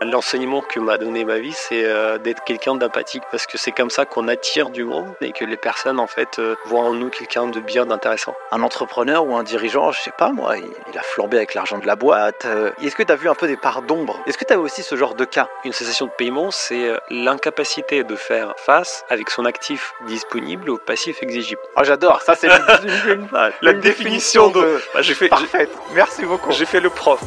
L'enseignement que m'a donné ma vie, c'est euh, d'être quelqu'un d'empathique parce que c'est comme ça qu'on attire du monde et que les personnes en fait euh, voient en nous quelqu'un de bien, d'intéressant. Un entrepreneur ou un dirigeant, je sais pas moi, il, a flambé avec l'argent de la boîte. euh, Est-ce que tu as vu un peu des parts d'ombre? Est-ce que tu as aussi ce genre de cas? Une cessation de paiement, c'est l'incapacité de faire face avec son actif disponible au passif exigible. Oh j'adore, ça c'est une, une- La définition de... de... Bah, j'ai fait, Parfaite, merci beaucoup. j'ai fait le prof.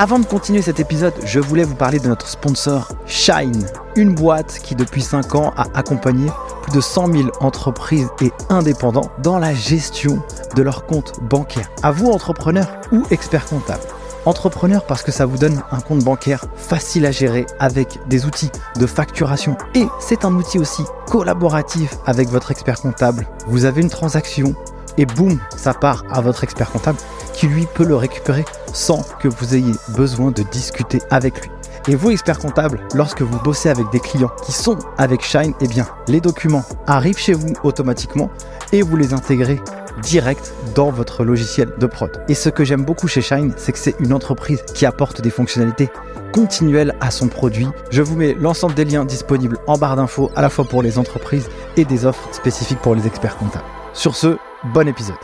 Avant de continuer cet épisode, je voulais vous parler de notre sponsor Shine, une boîte qui depuis 5 ans a accompagné plus de 100 000 entreprises et indépendants dans la gestion de leurs comptes bancaires. À vous entrepreneurs ou experts comptables. Entrepreneur parce que ça vous donne un compte bancaire facile à gérer avec des outils de facturation et c'est un outil aussi collaboratif avec votre expert comptable. Vous avez une transaction et boum, ça part à votre expert comptable qui lui peut le récupérer sans que vous ayez besoin de discuter avec lui. Et vous, expert comptable, lorsque vous bossez avec des clients qui sont avec Shine, eh bien, les documents arrivent chez vous automatiquement et vous les intégrez direct dans votre logiciel de prod. Et ce que j'aime beaucoup chez Shine, c'est que c'est une entreprise qui apporte des fonctionnalités continuelles à son produit. Je vous mets l'ensemble des liens disponibles en barre d'infos, à la fois pour les entreprises et des offres spécifiques pour les experts comptables. Sur ce, bon épisode.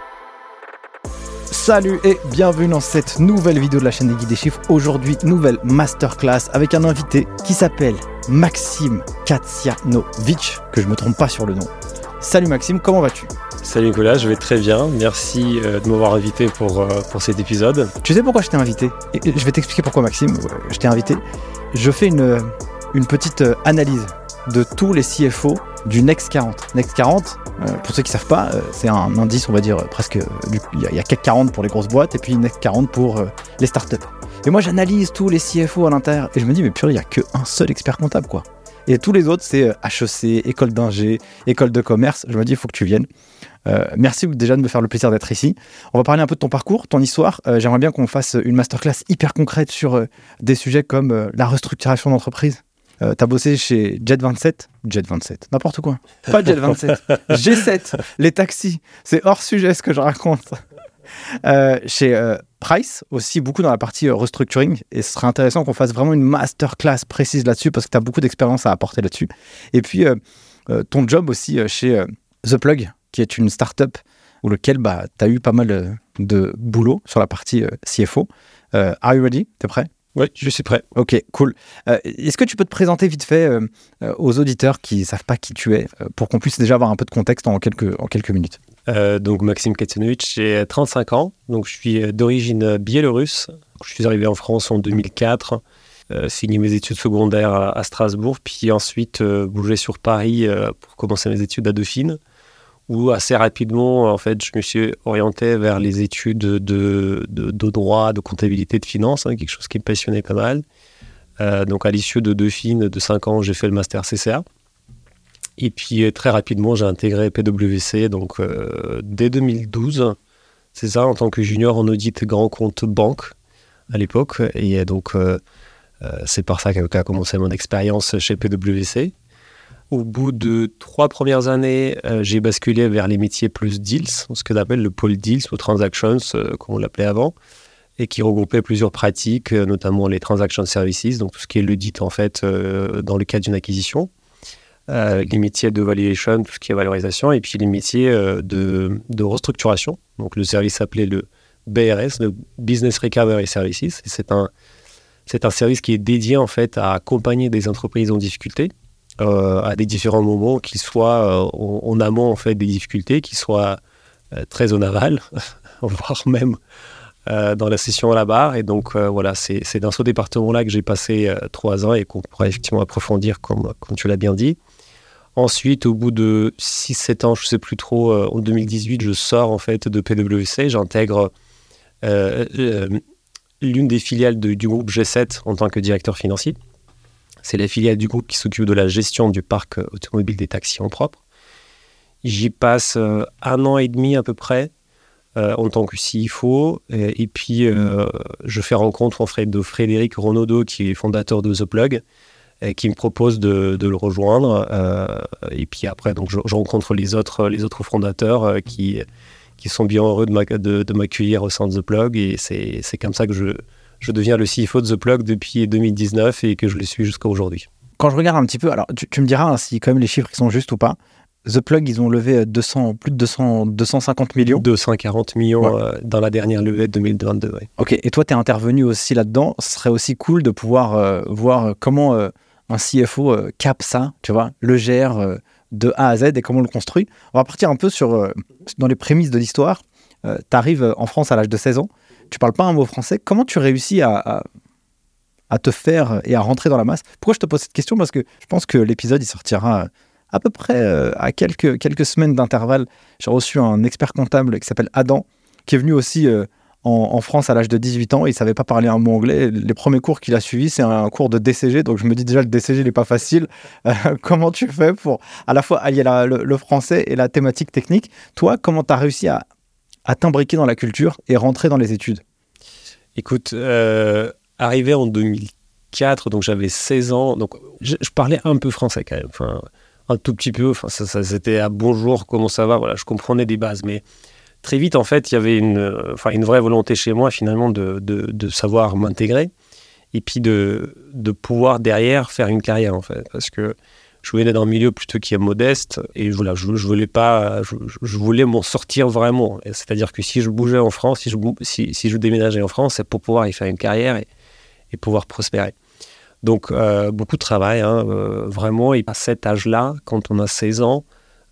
Salut et bienvenue dans cette nouvelle vidéo de la chaîne des guides des chiffres. Aujourd'hui, nouvelle masterclass avec un invité qui s'appelle Maxime Katsianovic, que je me trompe pas sur le nom. Salut Maxime, comment vas-tu? Salut Nicolas, je vais très bien. Merci euh, de m'avoir invité pour, euh, pour cet épisode. Tu sais pourquoi je t'ai invité? Je vais t'expliquer pourquoi Maxime, euh, je t'ai invité. Je fais une, une petite euh, analyse de tous les CFO du Next 40. Next 40, euh, pour ceux qui savent pas, euh, c'est un indice, on va dire, presque. Il y, a- CAC 40 pour les grosses boîtes et puis Next 40 pour les startups. Et moi, j'analyse tous les CFO à l'intérieur et je me dis, mais purée, il n'y a qu'un seul expert comptable, quoi. Et tous les autres, c'est HEC, école d'ingé, école de commerce. Je me dis, il faut que tu viennes. Merci déjà de me faire le plaisir d'être ici. On va parler un peu de ton parcours, ton histoire. J'aimerais bien qu'on fasse une masterclass hyper concrète sur des sujets comme la restructuration d'entreprise. Euh, T'as bossé chez Jet 27, Jet 27, n'importe quoi. Pas Jet 27, G7, les taxis. C'est hors sujet ce que je raconte. Euh, chez euh, Price, aussi beaucoup dans la partie euh, restructuring. Et ce serait intéressant qu'on fasse vraiment une masterclass précise là-dessus parce que tu as beaucoup d'expérience à apporter là-dessus. Et puis, ton job aussi chez The Plug, qui est une startup où lequel bah, tu as eu pas mal de boulot sur la partie CFO. Are you ready? T'es prêt? Oui, je suis prêt. Ok, cool. Euh, Est-ce que tu peux te présenter vite fait euh, euh, aux auditeurs qui ne savent pas qui tu es pour qu'on puisse déjà avoir un peu de contexte en quelques, en quelques minutes? Euh, donc Maxime Katsianovic, j'ai 35 ans, donc je suis d'origine biélorusse. Je suis arrivé en France en 2004, euh, fini mes études secondaires à, à Strasbourg, puis ensuite bougé sur Paris pour commencer mes études à Dauphine, où assez rapidement, en fait, je me suis orienté vers les études de, droit, de comptabilité, de finance, hein, quelque chose qui me passionnait pas mal. Euh, donc à l'issue de Dauphine, de 5 ans, j'ai fait le master CCA. Et puis euh, très rapidement, j'ai intégré PwC donc euh, dès 2012. C'est ça, en tant que junior en audit grand compte banque à l'époque. Et donc, euh, c'est par ça qu'a commencé mon expérience chez PwC. Au bout de trois premières années, euh, j'ai basculé vers les métiers plus deals, ce que appelle le pôle deals ou transactions, euh, comme on l'appelait avant, et qui regroupait plusieurs pratiques, euh, notamment les transaction services, donc tout ce qui est l'audit en fait dans le cadre d'une acquisition les métiers de valuation, tout ce qui est valorisation, et puis les métiers de, restructuration. Donc le service s'appelait le BRS, le Business Recovery Services. C'est un, un service qui est dédié en fait à accompagner des entreprises en difficulté euh, à des différents moments, qu'ils soient euh, en, amont en fait des difficultés, qu'ils soient euh, très en aval, voire même dans la session à la barre. Et donc voilà, c'est dans ce département-là que j'ai passé trois ans et qu'on pourrait effectivement approfondir comme, tu l'as bien dit. Ensuite, au bout de 6-7 ans, je ne sais plus trop, en 2018, je sors en fait de PwC, j'intègre l'une des filiales du groupe G7 en tant que directeur financier. C'est la filiale du groupe qui s'occupe de la gestion du parc euh, automobile des taxis en propre. J'y passe euh, un an et demi à peu près euh, en tant que CFO. Et, et puis, je fais rencontre Frédéric Renaudot, qui est fondateur de The Plug, et qui me propose de, le rejoindre. Et puis après, donc, je, rencontre les autres, les autres fondateurs qui, qui sont bien heureux de m'ac- de- de m'accueillir au sein de The Plug. Et c'est comme ça que je, je deviens le CFO de The Plug depuis 2019 et que je le suis jusqu'à aujourd'hui. Quand je regarde un petit peu, alors tu, me diras hein, si quand même les chiffres sont justes ou pas. The Plug, ils ont levé 200, plus de 200, 250 millions. 240 millions euh, dans la dernière levée de 2022. Ok, et toi, tu es intervenu aussi là-dedans. Ce serait aussi cool de pouvoir euh, voir comment euh, un CFO cap ça, tu vois, le gère de A à Z et comment on le construit. On va partir un peu sur, dans les prémices de l'histoire. tu arrives en France à l'âge de 16 ans, tu parles pas un mot français. Comment tu réussis à, à, te faire et à rentrer dans la masse? Pourquoi je te pose cette question? Parce que je pense que l'épisode, il sortira à peu près euh, à quelques, quelques semaines d'intervalle, j'ai reçu un expert comptable qui s'appelle Adam, qui est venu aussi euh, en, France à l'âge de 18 ans. Il savait pas parler un mot anglais. Les premiers cours qu'il a suivis, c'est un, cours de DCG. Donc je me dis déjà, le DCG n'est pas facile. Euh, comment tu fais pour à la fois allier le, français et la thématique technique? Toi, comment tu as réussi à, à t'imbriquer dans la culture et rentrer dans les études Écoute, arrivé en 2004, donc j'avais 16 ans, donc je, parlais un peu français quand même. Enfin, un tout petit peu. Enfin, ça, c'était à bonjour, comment ça va. Voilà, je comprenais des bases, mais très vite, en fait, il y avait une, enfin, une vraie volonté chez moi, finalement, de, de, savoir m'intégrer et puis de, de pouvoir derrière faire une carrière, en fait, parce que je venais d'un milieu plutôt qui est modeste et voilà, je, voulais pas, je, voulais m'en sortir vraiment. C'est-à-dire que si je bougeais en France, si je, si, je déménageais en France, c'est pour pouvoir y faire une carrière et, et pouvoir prospérer. Donc, euh, beaucoup de travail, hein, euh, vraiment. Et à cet âge-là, quand on a 16 ans,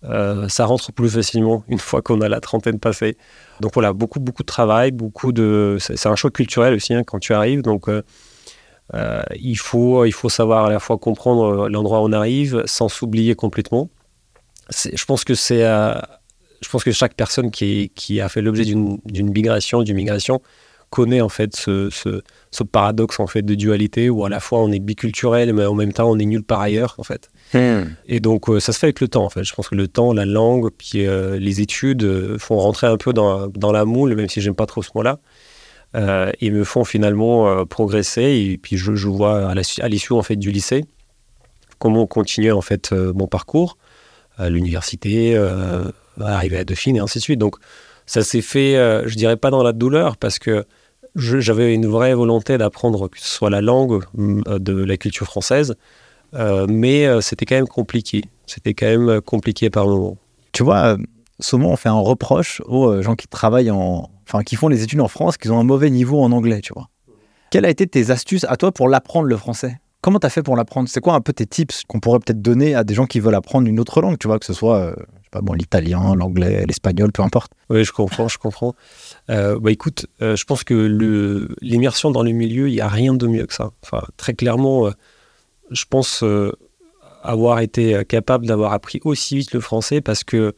euh, ça rentre plus facilement une fois qu'on a la trentaine passée. Donc voilà, beaucoup, beaucoup de travail, beaucoup de. C'est un choc culturel aussi hein, quand tu arrives. Il, faut, il faut savoir à la fois comprendre l'endroit où on arrive sans s'oublier complètement. Je pense que c'est. je pense que chaque personne qui, qui a fait l'objet d'une migration, d'une migration, connaît en fait ce, ce, paradoxe en fait de dualité où à la fois on est biculturel mais en même temps on est nul par ailleurs en fait. Hmm. Et donc euh, ça se fait avec le temps en fait. Je pense que le temps, la langue, puis euh, les études euh, font rentrer un peu dans, dans, la moule, même si j'aime pas trop ce mot-là. Et me font finalement progresser. Et puis je, vois à l'issue en fait du lycée comment continuer en fait mon parcours à l'université, arriver à Dauphine et ainsi de suite. Donc ça s'est fait, je dirais pas dans la douleur parce que j'avais une vraie volonté d'apprendre que ce soit la langue euh, de la culture française, euh, mais euh, c'était quand même compliqué. C'était quand même compliqué par moment. Tu vois, souvent on fait un reproche aux gens qui travaillent en, enfin qui font les études en France, qu'ils ont un mauvais niveau en anglais, tu vois. Quelles a été tes astuces à toi pour l'apprendre le français? Comment tu as fait pour l'apprendre? C'est quoi un peu tes tips qu'on pourrait peut-être donner à des gens qui veulent apprendre une autre langue, tu vois, que ce soit pas bon, l'italien, l'anglais, l'espagnol, peu importe? Oui, je comprends, je comprends. Euh, bah écoute, euh, je pense que l'immersion dans le milieu, il n'y a rien de mieux que ça. Enfin, très clairement, euh, je pense avoir été capable d'avoir appris aussi vite le français parce que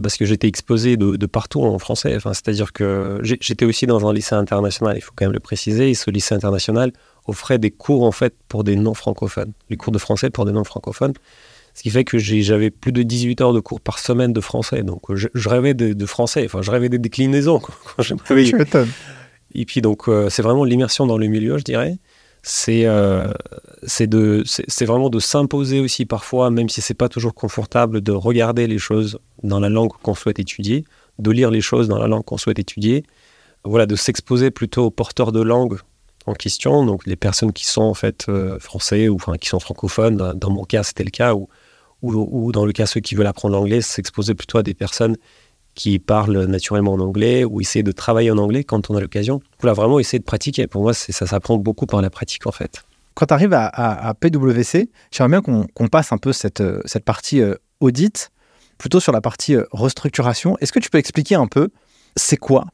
parce que j'étais exposé de, partout en français. Enfin, c'est-à-dire que j'étais aussi dans un lycée international, il faut quand même le préciser. Et ce lycée international offrait des cours en fait pour des non francophones, les cours de français pour des non francophones. Ce qui fait que j'avais plus de 18 heures de cours par semaine de français. Donc, je, rêvais de, français. Enfin, je rêvais des déclinaisons. Quand oui, m'étonnes. Et puis, donc, euh, c'est vraiment l'immersion dans le milieu, je dirais. C'est euh, c'est vraiment de s'imposer aussi parfois, même si c'est pas toujours confortable, de regarder les choses dans la langue qu'on souhaite étudier, de lire les choses dans la langue qu'on souhaite étudier. Voilà, de s'exposer plutôt aux porteurs de langue en question, donc les personnes qui sont en fait euh, français ou enfin, qui sont francophones. Dans mon cas, c'était le cas, ou ou, dans le cas ceux qui veulent apprendre l'anglais, s'exposer plutôt à des personnes qui parlent naturellement en anglais ou essayer de travailler en anglais quand on a l'occasion. Voilà, vraiment essayer de pratiquer. Pour moi, ça s'apprend beaucoup par la pratique en fait. Quand tu arrives à, PwC, j'aimerais bien qu'on passe un peu cette, partie euh, audit, plutôt sur la partie euh, restructuration. Est-ce que tu peux expliquer un peu, c'est quoi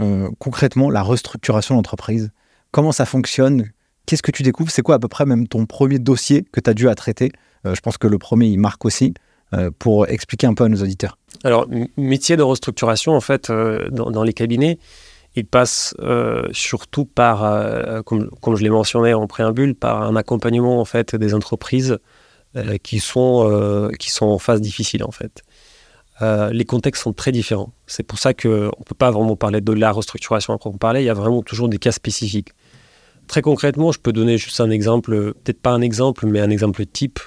euh, concrètement la restructuration d'entreprise Comment ça fonctionne? Qu'est-ce que tu découvres? C'est quoi à peu près même ton premier dossier que tu as dû à traiter? Je pense que le premier, il marque aussi pour expliquer un peu à nos auditeurs. Alors, métier de restructuration, en fait, euh, dans, les cabinets, il passe surtout par, comme, comme, je l'ai mentionné en préambule, par un accompagnement en fait des entreprises qui sont qui sont en phase difficile en fait. les contextes sont très différents. C'est pour ça qu'on ne peut pas vraiment parler de la restructuration à proprement parler. Il y a vraiment toujours des cas spécifiques. Très concrètement, je peux donner juste un exemple, peut-être pas un exemple, mais un exemple type.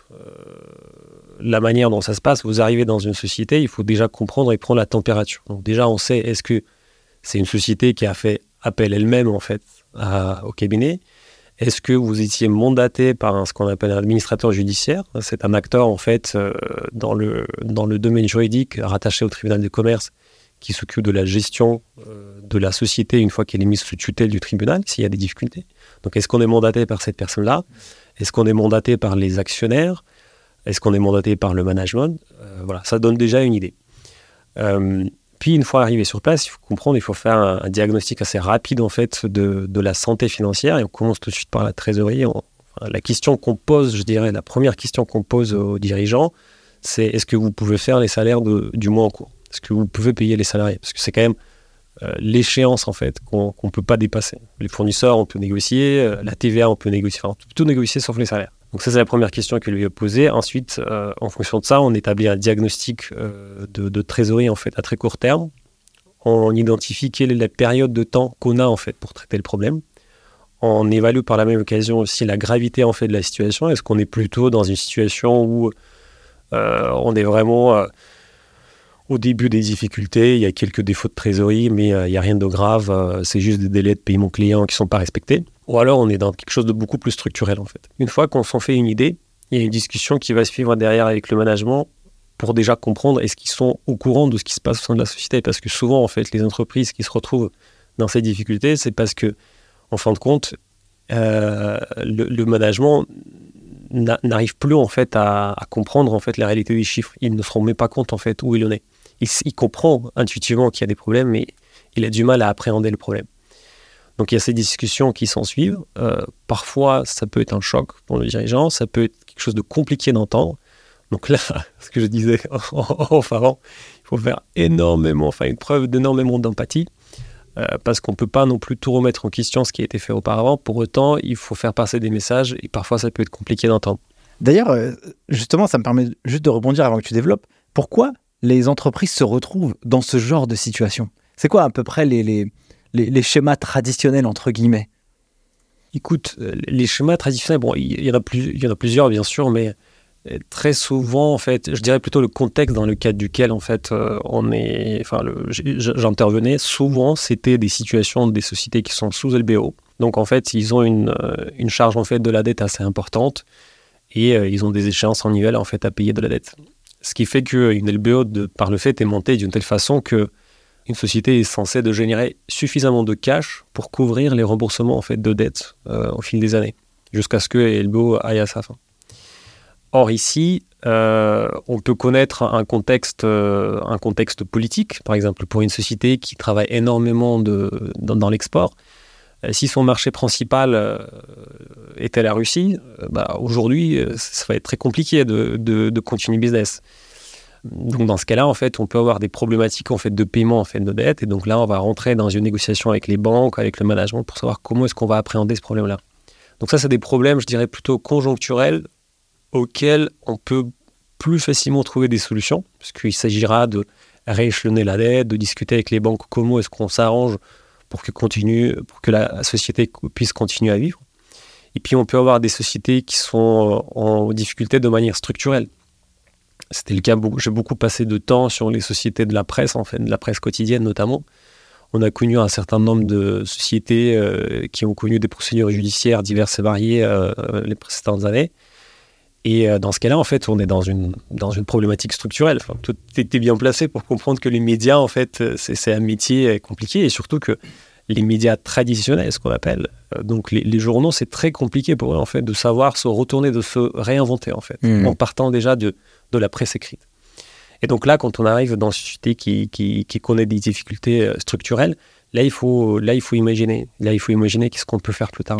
La manière dont ça se passe, vous arrivez dans une société, il faut déjà comprendre et prendre la température. Déjà, on sait, est-ce que c'est une société qui a fait appel elle-même, au cabinet? Est-ce que vous étiez mandaté par ce qu'on appelle un administrateur judiciaire? C'est un acteur, en fait, euh, dans, le, dans le domaine juridique rattaché au tribunal de commerce qui s'occupe de la gestion euh, de la société une fois qu'elle est mise sous tutelle du tribunal, s'il y a des difficultés. Donc, est-ce qu'on est mandaté par cette personne-là? Est-ce qu'on est mandaté par les actionnaires? Est-ce qu'on est mandaté par le management? Euh, Voilà, ça donne déjà une idée. Puis une fois arrivé sur place, il faut comprendre, il faut faire un, diagnostic assez rapide en fait de, de, la santé financière et on commence tout de suite par la trésorerie. la question qu'on pose, je dirais, la première question qu'on pose aux dirigeants, c'est est-ce que vous pouvez faire les salaires du mois en cours? Est-ce que vous pouvez payer les salariés? Parce que c'est quand même euh, l'échéance en fait qu'on ne peut pas dépasser. Les fournisseurs, on peut négocier, euh, la TVA, on peut négocier, enfin, on peut tout négocier sauf les salaires. Donc ça, c'est la première question que lui a posée. Ensuite, euh, en fonction de ça, on établit un diagnostic euh, de, trésorerie en fait à très court terme. On identifie quelle est la période de temps qu'on a en fait pour traiter le problème. On évalue par la même occasion aussi la gravité en fait de la situation. Est-ce qu'on est plutôt dans une situation où euh, on est vraiment au début des difficultés, il y a quelques défauts de trésorerie, mais il n'y a rien de grave, c'est juste des délais de paiement client qui ne sont pas respectés? Ou alors on est dans quelque chose de beaucoup plus structurel en fait. Une fois qu'on s'en fait une idée, il y a une discussion qui va suivre derrière avec le management pour déjà comprendre est-ce qu'ils sont au courant de ce qui se passe au sein de la société. Parce que souvent en fait les entreprises qui se retrouvent dans ces difficultés, c'est parce que en fin de compte, euh, le, management n'arrive plus en fait à, comprendre en fait la réalité des chiffres. Il ne se rend même pas compte en fait où il en est. Il comprend intuitivement qu'il y a des problèmes, mais il a du mal à appréhender le problème. Donc il y a ces discussions qui s'en suivent. Euh, parfois, ça peut être un choc pour le dirigeant, ça peut être quelque chose de compliqué d'entendre. Donc là, ce que je disais en avant, il faut faire énormément, enfin une preuve d'énormément d'empathie, euh, parce qu'on ne peut pas non plus tout remettre en question ce qui a été fait auparavant. Pour autant, il faut faire passer des messages et parfois ça peut être compliqué d'entendre. D'ailleurs, euh, justement, ça me permet juste de rebondir avant que tu développes. Pourquoi les entreprises se retrouvent dans ce genre de situation? C'est quoi à peu près les les, schémas traditionnels, entre guillemets Écoute, euh, les schémas traditionnels, bon, il y, en a y a plusieurs, bien sûr, mais euh, très souvent, en fait, je dirais plutôt le contexte dans le cadre duquel, en fait, euh, on est, enfin, j'intervenais, souvent, c'était des situations des sociétés qui sont sous LBO. Donc, en fait, ils ont une, une charge, en fait, de la dette assez importante et ils ont des échéances annuelles, en fait, à payer de la dette. Ce qui fait qu'une LBO, par le fait, est montée d'une telle façon que une société est censée générer suffisamment de cash pour couvrir les remboursements en fait de dettes euh, au fil des années, jusqu'à ce que Elbo aille à sa fin. Or ici, euh, on peut connaître un contexte, euh, un contexte politique, par exemple pour une société qui travaille énormément dans, l'export. Si son marché principal était la Russie, bah, aujourd'hui, ça va être très compliqué de, de, de continuer business. Donc dans ce cas-là, en fait, on peut avoir des problématiques en fait de paiement en fait de dette, et donc là, on va rentrer dans une négociation avec les banques, avec le management, pour savoir comment est-ce qu'on va appréhender ce problème-là. Donc ça, c'est des problèmes, je dirais plutôt conjoncturels, auxquels on peut plus facilement trouver des solutions, puisqu'il s'agira de rééchelonner la dette, de discuter avec les banques comment est-ce qu'on s'arrange pour que continue, pour que la société puisse continuer à vivre. Et puis on peut avoir des sociétés qui sont en difficulté de manière structurelle. C'était le cas, j'ai beaucoup passé de temps sur les sociétés de la presse, en fait, de la presse quotidienne notamment. On a connu un certain nombre de sociétés euh, qui ont connu des procédures judiciaires diverses et variées euh, les précédentes années. Et euh, dans ce cas-là, en fait, on est dans une, dans une problématique structurelle. Enfin, tout était bien placé pour comprendre que les médias, en fait, c'est un métier compliqué et surtout que les médias traditionnels, ce qu'on appelle, donc les, journaux, c'est très compliqué pour eux, en fait, de savoir se retourner, de se réinventer, en fait, mmh. en partant déjà de, de la presse écrite. Et donc là, quand on arrive dans une société qui, connaît des difficultés euh, structurelles, là, il faut, là, il faut imaginer. Imaginer qu'est-ce qu'on peut faire plus tard.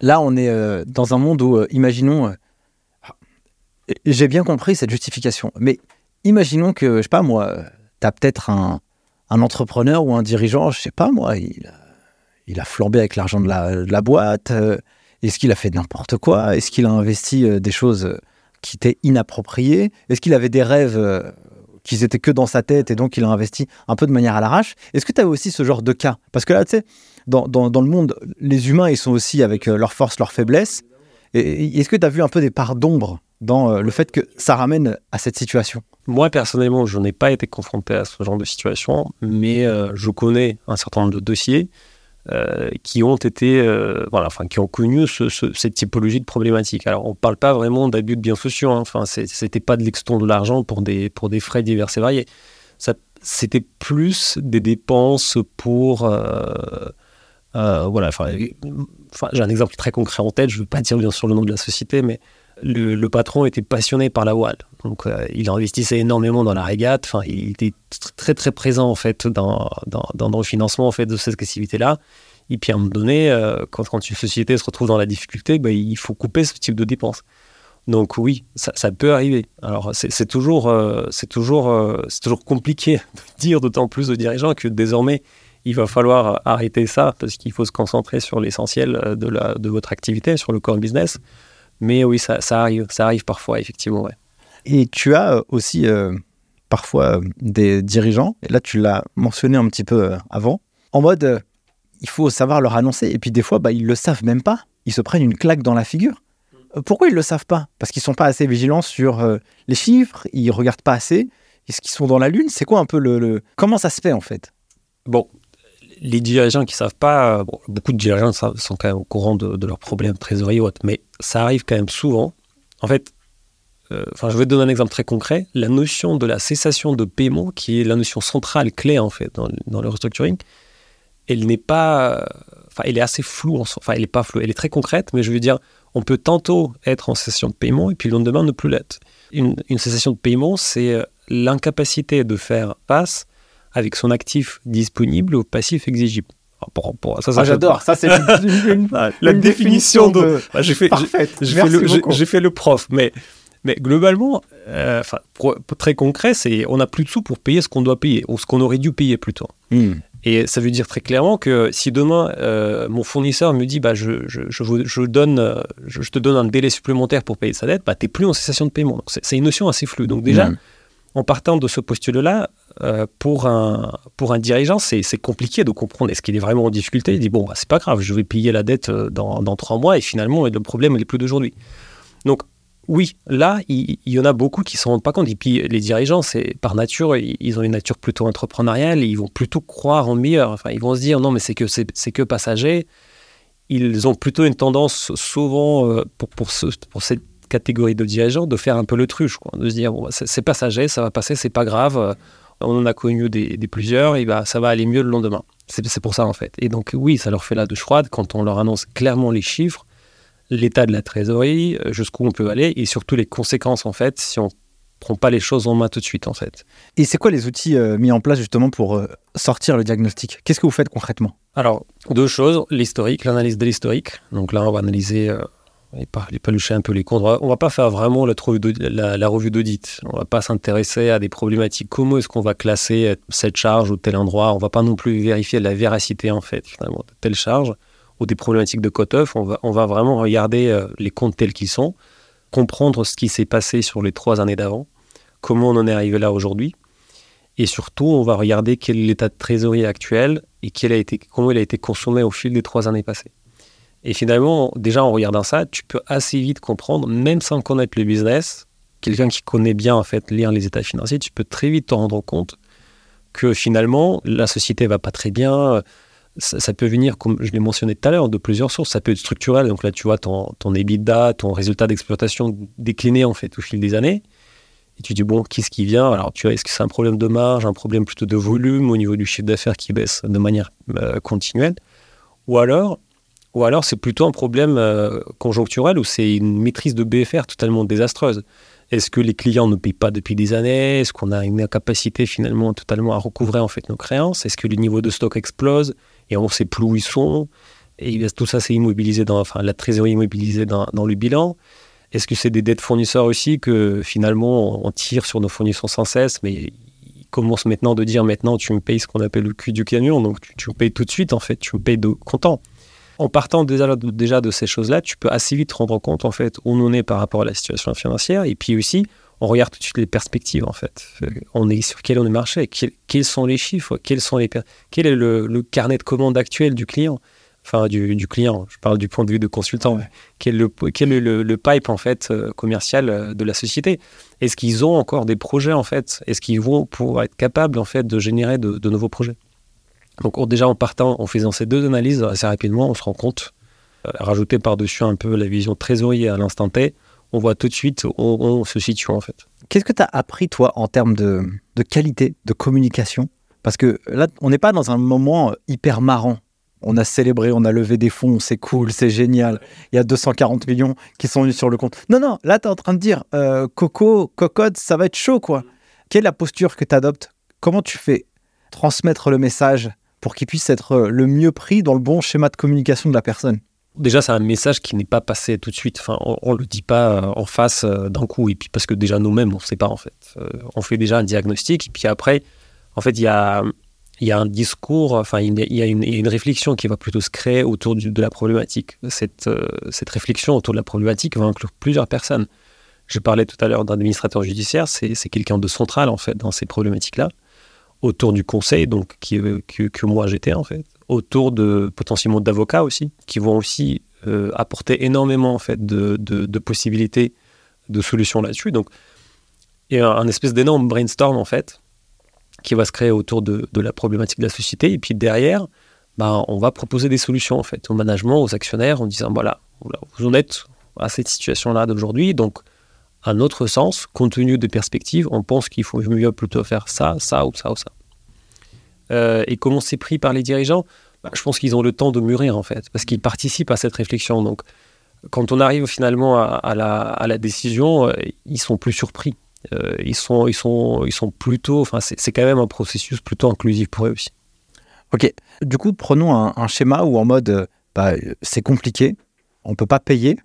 Là, on est euh, dans un monde où, euh, imaginons, euh, j'ai bien compris cette justification, mais imaginons que, je sais pas moi, tu as peut-être un, entrepreneur ou un dirigeant, je sais pas moi, il, il a flambé avec l'argent de la, boîte Est-ce qu'il a fait n'importe quoi Est-ce qu'il a investi des choses qui étaient inappropriées Est-ce qu'il avait des rêves qui étaient que dans sa tête et donc il a investi un peu de manière à l'arrache Est-ce que tu as aussi ce genre de cas? Parce que là, tu sais, dans, le monde, les humains, ils sont aussi avec euh, leurs forces, leurs faiblesses. Est-ce que tu as vu un peu des parts d'ombre dans euh, le fait que ça ramène à cette situation? Moi, personnellement, je n'ai pas été confronté à ce genre de situation, mais euh, je connais un certain nombre de dossiers qui ont été, voilà, enfin, qui ont connu ce- ce- cette typologie de problématique. Alors, on ne parle pas vraiment d'abus de biens sociaux. hein. Enfin, c'était pas de l'exton de l'argent pour des pour des frais divers et variés. C'était plus des dépenses pour voilà. Enfin, j'ai un exemple très concret en tête. Je ne veux pas dire bien sûr le nom de la société, mais le, patron était passionné par la voile. Donc, euh, il investissait énormément dans la régate. Enfin, il était tr- très très présent en fait dans, dans, dans- le financement en fait de cette activité-là. Et puis à un moment donné, euh, quand, une société se retrouve dans la difficulté, ben, il faut couper ce type de dépenses. Donc oui, ça, peut arriver. Alors c'est toujours, euh, toujours, euh, c'est toujours compliqué de dire, d'autant plus aux dirigeants que désormais il va falloir arrêter ça parce qu'il faut se concentrer sur l'essentiel euh, de, la, de votre activité, sur le core business. Mais oui, ça, ça arrive, ça arrive parfois effectivement. ouais. Et tu as euh, aussi euh, parfois des dirigeants, et là tu l'as mentionné un petit peu avant, en mode euh, il faut savoir leur annoncer, et puis des fois bah, ils le savent même pas, ils se prennent une claque dans la figure. Pourquoi ils le savent pas? Parce qu'ils sont pas assez vigilants sur euh, les chiffres, ils regardent pas assez, est-ce qu'ils sont dans la lune? C'est quoi un peu le, le- Comment ça se fait en fait? Bon, les dirigeants qui savent pas, euh, beaucoup de dirigeants sont quand même au courant de, leurs problèmes de trésorerie et autres, mais ça arrive quand même souvent. En fait, euh, je vais te donner un exemple très concret. La notion de la cessation de paiement, qui est la notion centrale clé en fait dans, le restructuring, elle n'est pas, enfin, elle est assez floue. Enfin, elle est pas floue. Elle est très concrète, mais je veux dire, on peut tantôt être en cessation de paiement et puis le lendemain ne plus l'être. Une, une cessation de paiement, c'est euh, l'incapacité de faire face avec son actif disponible au passif exigible. Alors, pour- pour- ça, ça Ah, fait- J'adore, ça c'est une, une- Ah, la une définition de. de- Ah, j'ai fait, j'ai- parfaite. j'ai fait, Merci le, prof, mais, mais globalement, euh, pour- très concret, c'est on n'a plus de sous pour payer ce qu'on doit payer, ou ce qu'on aurait dû payer plutôt. Hmm. Et ça veut dire très clairement que si demain euh, mon fournisseur me dit bah, je, je, je, donne, je, je te donne un délai supplémentaire pour payer sa dette, bah, tu n'es plus en cessation de paiement. Donc, C'est c'est une notion assez floue. Donc déjà, Hmm. en partant de ce postulat-là, euh, pour, un, pour un dirigeant, c'est compliqué de comprendre est-ce qu'il est vraiment en difficulté. Il dit bon, bah, c'est pas grave, je vais payer la dette euh, dans, dans trois mois et finalement, le problème n'est plus d'aujourd'hui. Donc, oui, là, il, y en a beaucoup qui ne s'en rendent pas compte. Et puis, les dirigeants, c'est par nature, ils, ont une nature plutôt entrepreneuriale et ils vont plutôt croire en le meilleur. Enfin, ils vont se dire non, mais c'est que, c'est que passager. Ils ont plutôt une tendance, souvent, euh, pour, pour, pour cette catégorie de dirigeants, de faire un peu l'autruche, quoi, de se dire bah, c'est passager, ça va passer, c'est pas grave. On en a connu des, des plusieurs et bah, ça va aller mieux le lendemain. C'est pour ça, en fait. Et donc, oui, ça leur fait la douche froide quand on leur annonce clairement les chiffres l'état de la trésorerie, euh, jusqu'où on peut aller, et surtout les conséquences, en fait, si on prend pas les choses en main tout de suite, en fait. Et c'est quoi les outils euh, mis en place justement pour euh, sortir le diagnostic? Qu'est-ce que vous faites concrètement? Alors, deux choses, l'historique, l'analyse de l'historique. Donc là, on va analyser euh, et pas, et palucher un peu les comptes. On va, pas faire vraiment la, revue d'audit-. On va pas s'intéresser à des problématiques. Comment est-ce qu'on va classer cette charge ou tel endroit? On va pas non plus vérifier la véracité, en fait, de telle charge ou des problématiques de cut-off. On va, vraiment regarder euh, les comptes tels qu'ils sont, comprendre ce qui s'est passé sur les trois années d'avant, comment on en est arrivé là aujourd'hui. Et surtout, on va regarder quel est l'état de trésorerie actuel et comment il a été consommé au fil des trois années passées. Et finalement, déjà en regardant ça, tu peux assez vite comprendre, même sans connaître le business, quelqu'un qui connaît bien en fait lire les états financiers, tu peux très vite te rendre compte que finalement la société va pas très bien. Ça, peut venir, comme je l'ai mentionné tout à l'heure, de plusieurs sources. Ça peut être structurel. Donc là, tu vois ton, ton EBITDA, ton résultat d'exploitation décliné en fait au fil des années. Et tu dis, bon, qu'est-ce qui vient? Alors, tu vois, est-ce que c'est un problème de marge, un problème plutôt de volume au niveau du chiffre d'affaires qui baisse de manière euh, continuelle? Ou alors, ou alors c'est plutôt un problème euh, conjoncturel où c'est une maîtrise de BFR totalement désastreuse. Est-ce que les clients ne payent pas depuis des années? Est-ce qu'on a une incapacité finalement totalement à recouvrer en fait nos créances? Est-ce que le niveau de stock explose et on ne sait plus où ils sont? Et tout ça, c'est immobilisé dans, enfin, la trésorerie immobilisée dans, le bilan. Est-ce que c'est des dettes fournisseurs aussi que finalement on tire sur nos fournisseurs sans cesse, mais commencent maintenant de dire maintenant tu me payes ce qu'on appelle le cul du camion, donc tu, tu me payes tout de suite en fait, tu me payes de content. En partant déjà de, déjà de ces choses-là, tu peux assez vite rendre compte en fait où on en est par rapport à la situation financière et puis aussi on regarde tout de suite les perspectives en fait. Euh, On est sur quel on est marché, quels, quels sont les chiffres, quels sont les quel est le, le carnet de commande actuel du client, enfin du, du client. Je parle du point de vue de consultant. Ouais. Quel, est le, quel est le, le pipe en fait euh, commercial euh, de la société? Est-ce qu'ils ont encore des projets en fait? Est-ce qu'ils vont pouvoir être capables en fait de générer de, de nouveaux projets? Donc on- déjà en partant, en faisant ces deux analyses assez rapidement, on se rend compte. euh, rajouter par-dessus un peu la vision trésorier à l'instant T, on voit tout de suite où on, se situe en fait. Qu'est-ce que tu as appris, toi, en termes de, de qualité, de communication? Parce que là, on n'est pas dans un moment euh, hyper marrant. On a célébré, on a levé des fonds, c'est cool, c'est génial. Il y a 240 millions qui sont venus sur le compte. Non, non, là, tu es en train de dire, euh, Coco, Cocotte, ça va être chaud, quoi. Quelle est la posture que tu adoptes Comment tu fais? Transmettre le message pour qu'il puisse être euh, le mieux pris dans le bon schéma de communication de la personne Déjà, c'est un message qui n'est pas passé tout de suite. Enfin, on ne le dit pas euh, en face euh, d'un coup. Et puis, parce que déjà, nous-mêmes, on ne sait pas, en fait. On fait déjà un diagnostic. Et puis après, en fait, il y a, y a un discours, enfin, il y y a une, réflexion qui va plutôt se créer autour de la problématique. Cette, cette réflexion autour de la problématique va inclure plusieurs personnes. Je parlais tout à l'heure d'un administrateur judiciaire. C'est c'est quelqu'un de central, en fait, dans ces problématiques-là. Autour du conseil, donc, qui, que, moi j'étais, en fait autour de potentiellement d'avocats aussi, qui vont aussi euh, apporter énormément en fait de, de- possibilités de solutions là-dessus. Donc, il y a un, espèce d'énorme brainstorm en fait qui va se créer autour de, la problématique de la société. Et puis derrière, ben, on va proposer des solutions en fait au management, aux actionnaires, en disant voilà, vous en êtes à cette situation-là d'aujourd'hui. Donc, à notre sens, compte tenu des perspectives, on pense qu'il faut mieux plutôt faire ça, ça ou ça ou ça. Euh, et comment c'est pris par les dirigeants? Bah, Je pense qu'ils ont le temps de mûrir en fait, parce qu'ils participent à cette réflexion. Donc, quand on arrive finalement à, la, décision, euh, ils sont plus surpris. Euh, ils, sont, ils, sont, ils sont plutôt. Enfin, c'est quand même un processus plutôt inclusif pour eux aussi. Ok, du coup, prenons un, schéma où en mode, euh, bah, euh, c'est compliqué, on peut pas payer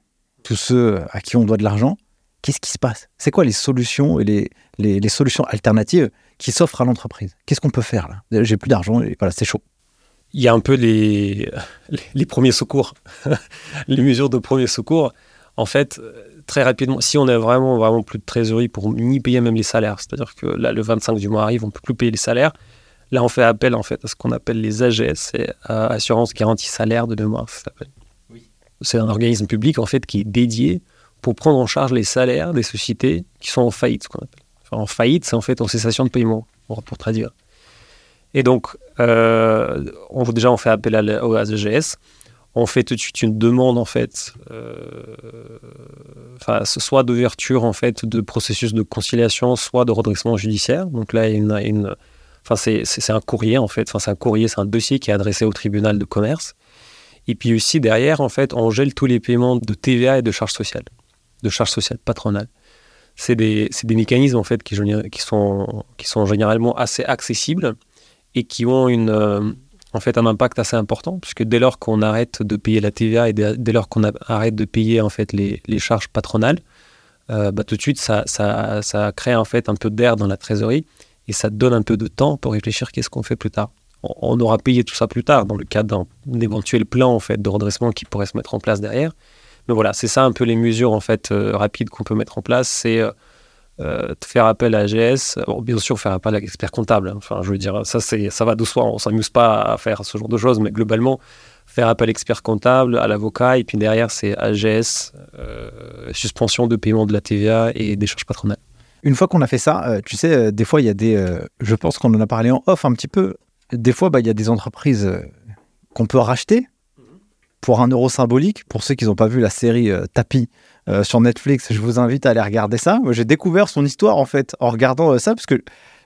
tous ceux à qui on doit de l'argent. Qu'est-ce qui se passe? C'est quoi les solutions et les, les, les solutions alternatives qui s'offrent à l'entreprise? Qu'est-ce qu'on peut faire là? J'ai plus d'argent et voilà, c'est chaud. Il y a un peu les, premiers secours, les mesures de premiers secours. En fait, très rapidement, si on a vraiment, vraiment plus de trésorerie pour ni payer même les salaires, c'est-à-dire que là, le 25 du mois arrive, on peut plus payer les salaires. Là, on fait appel en fait à ce qu'on appelle les AGS, c'est euh, Assurance Garantie Salaire de mémoire, ça s'appelle. C'est un organisme public en fait qui est dédié pour prendre en charge les salaires des sociétés qui sont en faillite, ce qu'on appelle. En faillite, c'est en fait en cessation de paiement, pour traduire. Et donc, euh, déjà, on fait appel aux AGS. On fait tout de suite une demande, en fait, euh, soit d'ouverture, en fait, de processus de conciliation, soit de redressement judiciaire. Donc là, c'est, un courrier, en fait. C'est un courrier, c'est un dossier qui est adressé au tribunal de commerce. Et puis aussi, derrière, en fait, on gèle tous les paiements de TVA et de charges sociales, de charges sociales patronales. C'est des, des mécanismes, en fait, qui, sont, qui sont généralement assez accessibles et qui ont une, euh, en fait un impact assez important, puisque dès lors qu'on arrête de payer la TVA et dès, lors qu'on arrête de payer en fait les, les charges patronales, euh, bah, tout de suite ça, ça, ça crée en fait un peu d'air dans la trésorerie et ça donne un peu de temps pour réfléchir qu'est-ce qu'on fait plus tard. On, on aura payé tout ça plus tard dans le cadre d'un éventuel plan en fait de redressement qui pourrait se mettre en place derrière. Mais voilà, c'est ça un peu les mesures en fait euh, rapides qu'on peut mettre en place. C'est euh, euh, faire appel à AGS, bon, bien sûr faire appel à l'expert comptable. hein. Enfin, je veux dire, ça, c'est, ça va de soi. On s'amuse pas à faire ce genre de choses, mais globalement, faire appel à l'expert comptable, à l'avocat, et puis derrière, c'est AGS, euh, suspension de paiement de la TVA et des charges patronales. Une fois qu'on a fait ça, tu sais, des fois, il y a des. je pense qu'on en a parlé en off un petit peu. Des fois, bah, il y a des entreprises qu'on peut racheter pour un euro symbolique. Pour ceux qui n'ont pas vu la série euh, Tapis euh, sur Netflix, je vous invite à aller regarder ça. J'ai découvert son histoire, en fait, en regardant euh, ça, parce que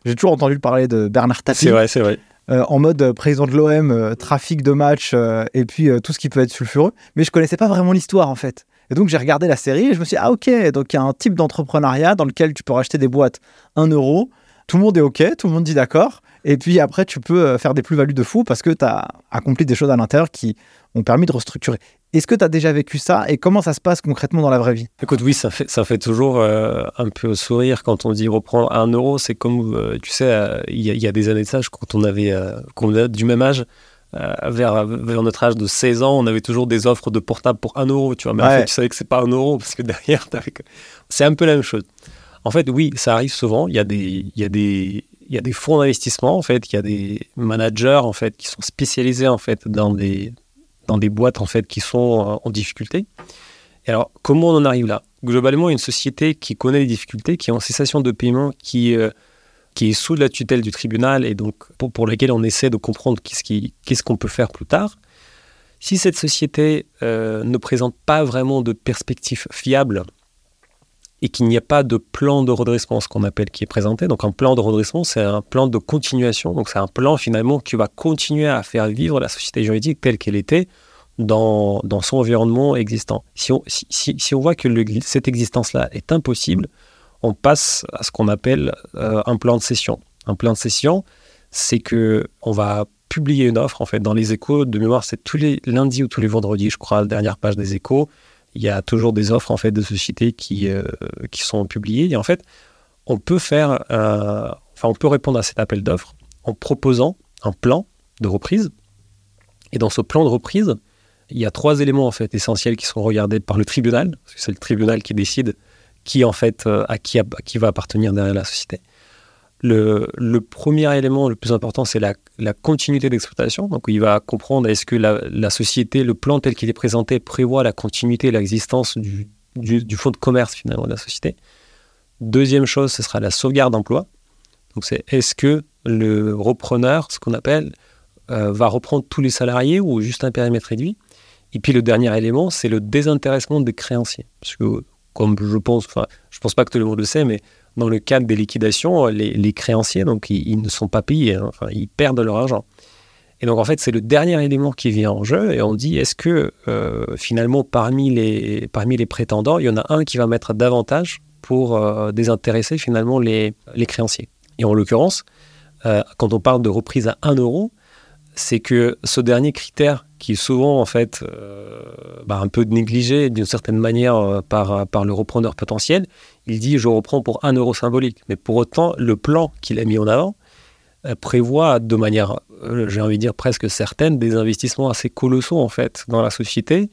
j'ai toujours entendu parler de Bernard Tapie. C'est vrai, c'est vrai. euh, en mode président de l'OM, trafic de match, et puis tout ce qui peut être sulfureux. Mais je connaissais pas vraiment l'histoire, en fait. Et donc, j'ai regardé la série et je me suis dit, ah, ok, donc il y a un type d'entrepreneuriat dans lequel tu peux racheter des boîtes 1 euro. Tout le monde est ok, tout le monde dit d'accord. Et puis après, tu peux euh, faire des plus-values de fou parce que tu as accompli des choses à l'intérieur qui ont permis de restructurer. Est-ce que tu as déjà vécu ça et comment ça se passe concrètement dans la vraie vie? Écoute, oui, ça fait, ça fait toujours euh, un peu sourire quand on dit reprendre un euro. C'est comme, euh, tu sais, euh, il y, a- il y a des années de ça, quand on avait, quand on était du même âge, vers, vers notre âge de 16 ans, on avait toujours des offres de portable pour un euro, tu vois. Mais en fait, tu savais que c'est pas un euro parce que derrière, que- c'est un peu la même chose. En fait, oui, ça arrive souvent. Il y a des, il y a des, il y a des fonds d'investissement, en fait, il y a des managers, en fait, qui sont spécialisés, en fait, dans des, dans des boîtes, en fait, qui sont euh, en difficulté. Et alors, comment on en arrive là? Globalement, une société qui connaît les difficultés, qui est en cessation de paiement, qui, euh, qui est sous la tutelle du tribunal et donc pour, pour laquelle on essaie de comprendre qu'est-ce qu'est-ce qu'on peut faire plus tard. Si cette société euh, ne présente pas vraiment de perspective fiable et qu'il n'y a pas de plan de redressement, ce qu'on appelle, qui est présenté, donc un plan de redressement, c'est un plan de continuation, donc c'est un plan finalement qui va continuer à faire vivre la société juridique telle qu'elle était dans, son environnement existant. Si on, voit que cette existence-là est impossible, on passe à ce qu'on appelle euh, un plan de session. Un plan de session, c'est que on va publier une offre en fait dans les échos de mémoire c'est tous les lundis ou tous les vendredis je crois la dernière page des échos il y a toujours des offres en fait de sociétés qui euh, sont publiées. Et en fait on peut répondre à cet appel d'offres en proposant un plan de reprise. Et dans ce plan de reprise il y a trois éléments en fait essentiels qui sont regardés par le tribunal c'est le tribunal qui décide qui en fait euh, à qui va appartenir derrière la société le, premier élément le plus important, c'est la, continuité d'exploitation. Donc, il va comprendre est-ce que la, société, le plan tel qu'il est présenté, prévoit la continuité et l'existence du fonds de commerce finalement de la société? Deuxième chose, ce sera la sauvegarde d'emploi. Donc, c'est est-ce que le repreneur, ce qu'on appelle, euh, va reprendre tous les salariés ou juste un périmètre réduit? Et puis, le dernier élément, c'est le désintéressement des créanciers. Parce que, comme je pense, enfin, je pense pas que tout le monde le sait, mais dans le cadre des liquidations, les, les créanciers, donc ils, ne sont pas payés, hein, enfin, ils perdent leur argent. Et donc en fait, c'est le dernier élément qui vient en jeu et on dit est-ce que euh, finalement parmi les, parmi les prétendants, il y en a un qui va mettre davantage pour euh, désintéresser finalement les, créanciers? Et en l'occurrence, euh, quand on parle de reprise à 1 euro, c'est que ce dernier critère qui est souvent en fait euh, bah, un peu négligé d'une certaine manière euh, par, par le repreneur potentiel, il dit je reprends pour un euro symbolique. Mais pour autant, le plan qu'il a mis en avant euh, prévoit de manière, euh, j'ai envie de dire presque certaine, des investissements assez colossaux en fait dans la société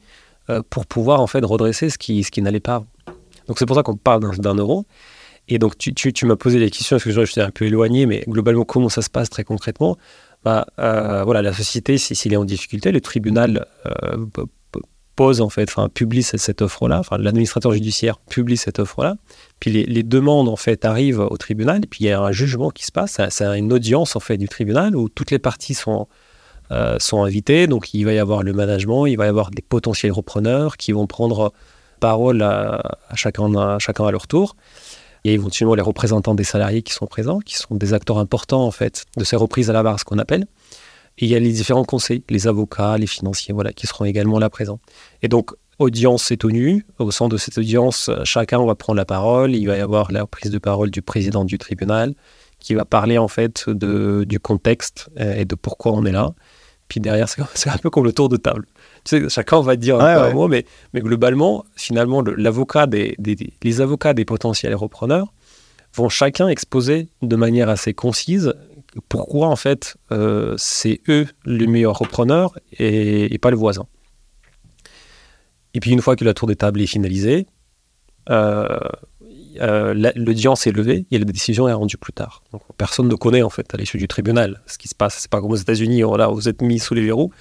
euh, pour pouvoir en fait redresser ce qui, ce qui n'allait pas. Donc c'est pour ça qu'on parle d'un- euro. Et donc tu, tu, m'as posé des questions, parce que je suis un peu éloigné, mais globalement comment ça se passe très concrètement? Bah, voilà, la société, si- s'il est en difficulté, le tribunal pose en fait, enfin publie cette, offre-là, enfin l'administrateur judiciaire publie cette offre-là, puis les, demandes en fait arrivent au tribunal, et puis il y a un jugement qui se passe, c'est- une audience en fait du tribunal où toutes les parties sont euh, sont invitées, donc il va y avoir le management, il va y avoir des potentiels repreneurs qui vont prendre parole à, à chacun à chacun à leur tour. Il y a éventuellement les représentants des salariés qui sont présents, qui sont des acteurs importants en fait de ces reprises à la barre, ce qu'on appelle. Et il y a les différents conseils, les avocats, les financiers, voilà, qui seront également là présents. Et donc, audience est tenue. Au sein de cette audience, chacun va prendre la parole. Il va y avoir la prise de parole du président du tribunal, qui va parler en fait de, du contexte euh, et de pourquoi on est là. Puis derrière, c'est un peu comme le tour de table. Tu sais, chacun va dire un, Ouais, mot, mais, mais globalement, finalement, le- l'avocat des- les avocats des potentiels repreneurs vont chacun exposer de manière assez concise pourquoi en fait euh, c'est eux les meilleurs repreneurs et, pas le voisin. Et puis une fois que la tour des tables est finalisée, euh, euh, la- l'audience est levée et la décision est rendue plus tard. Donc, personne ne connaît en fait à l'issue du tribunal ce qui se passe. C'est pas comme aux États-Unis, oh là, vous êtes mis sous les verrous.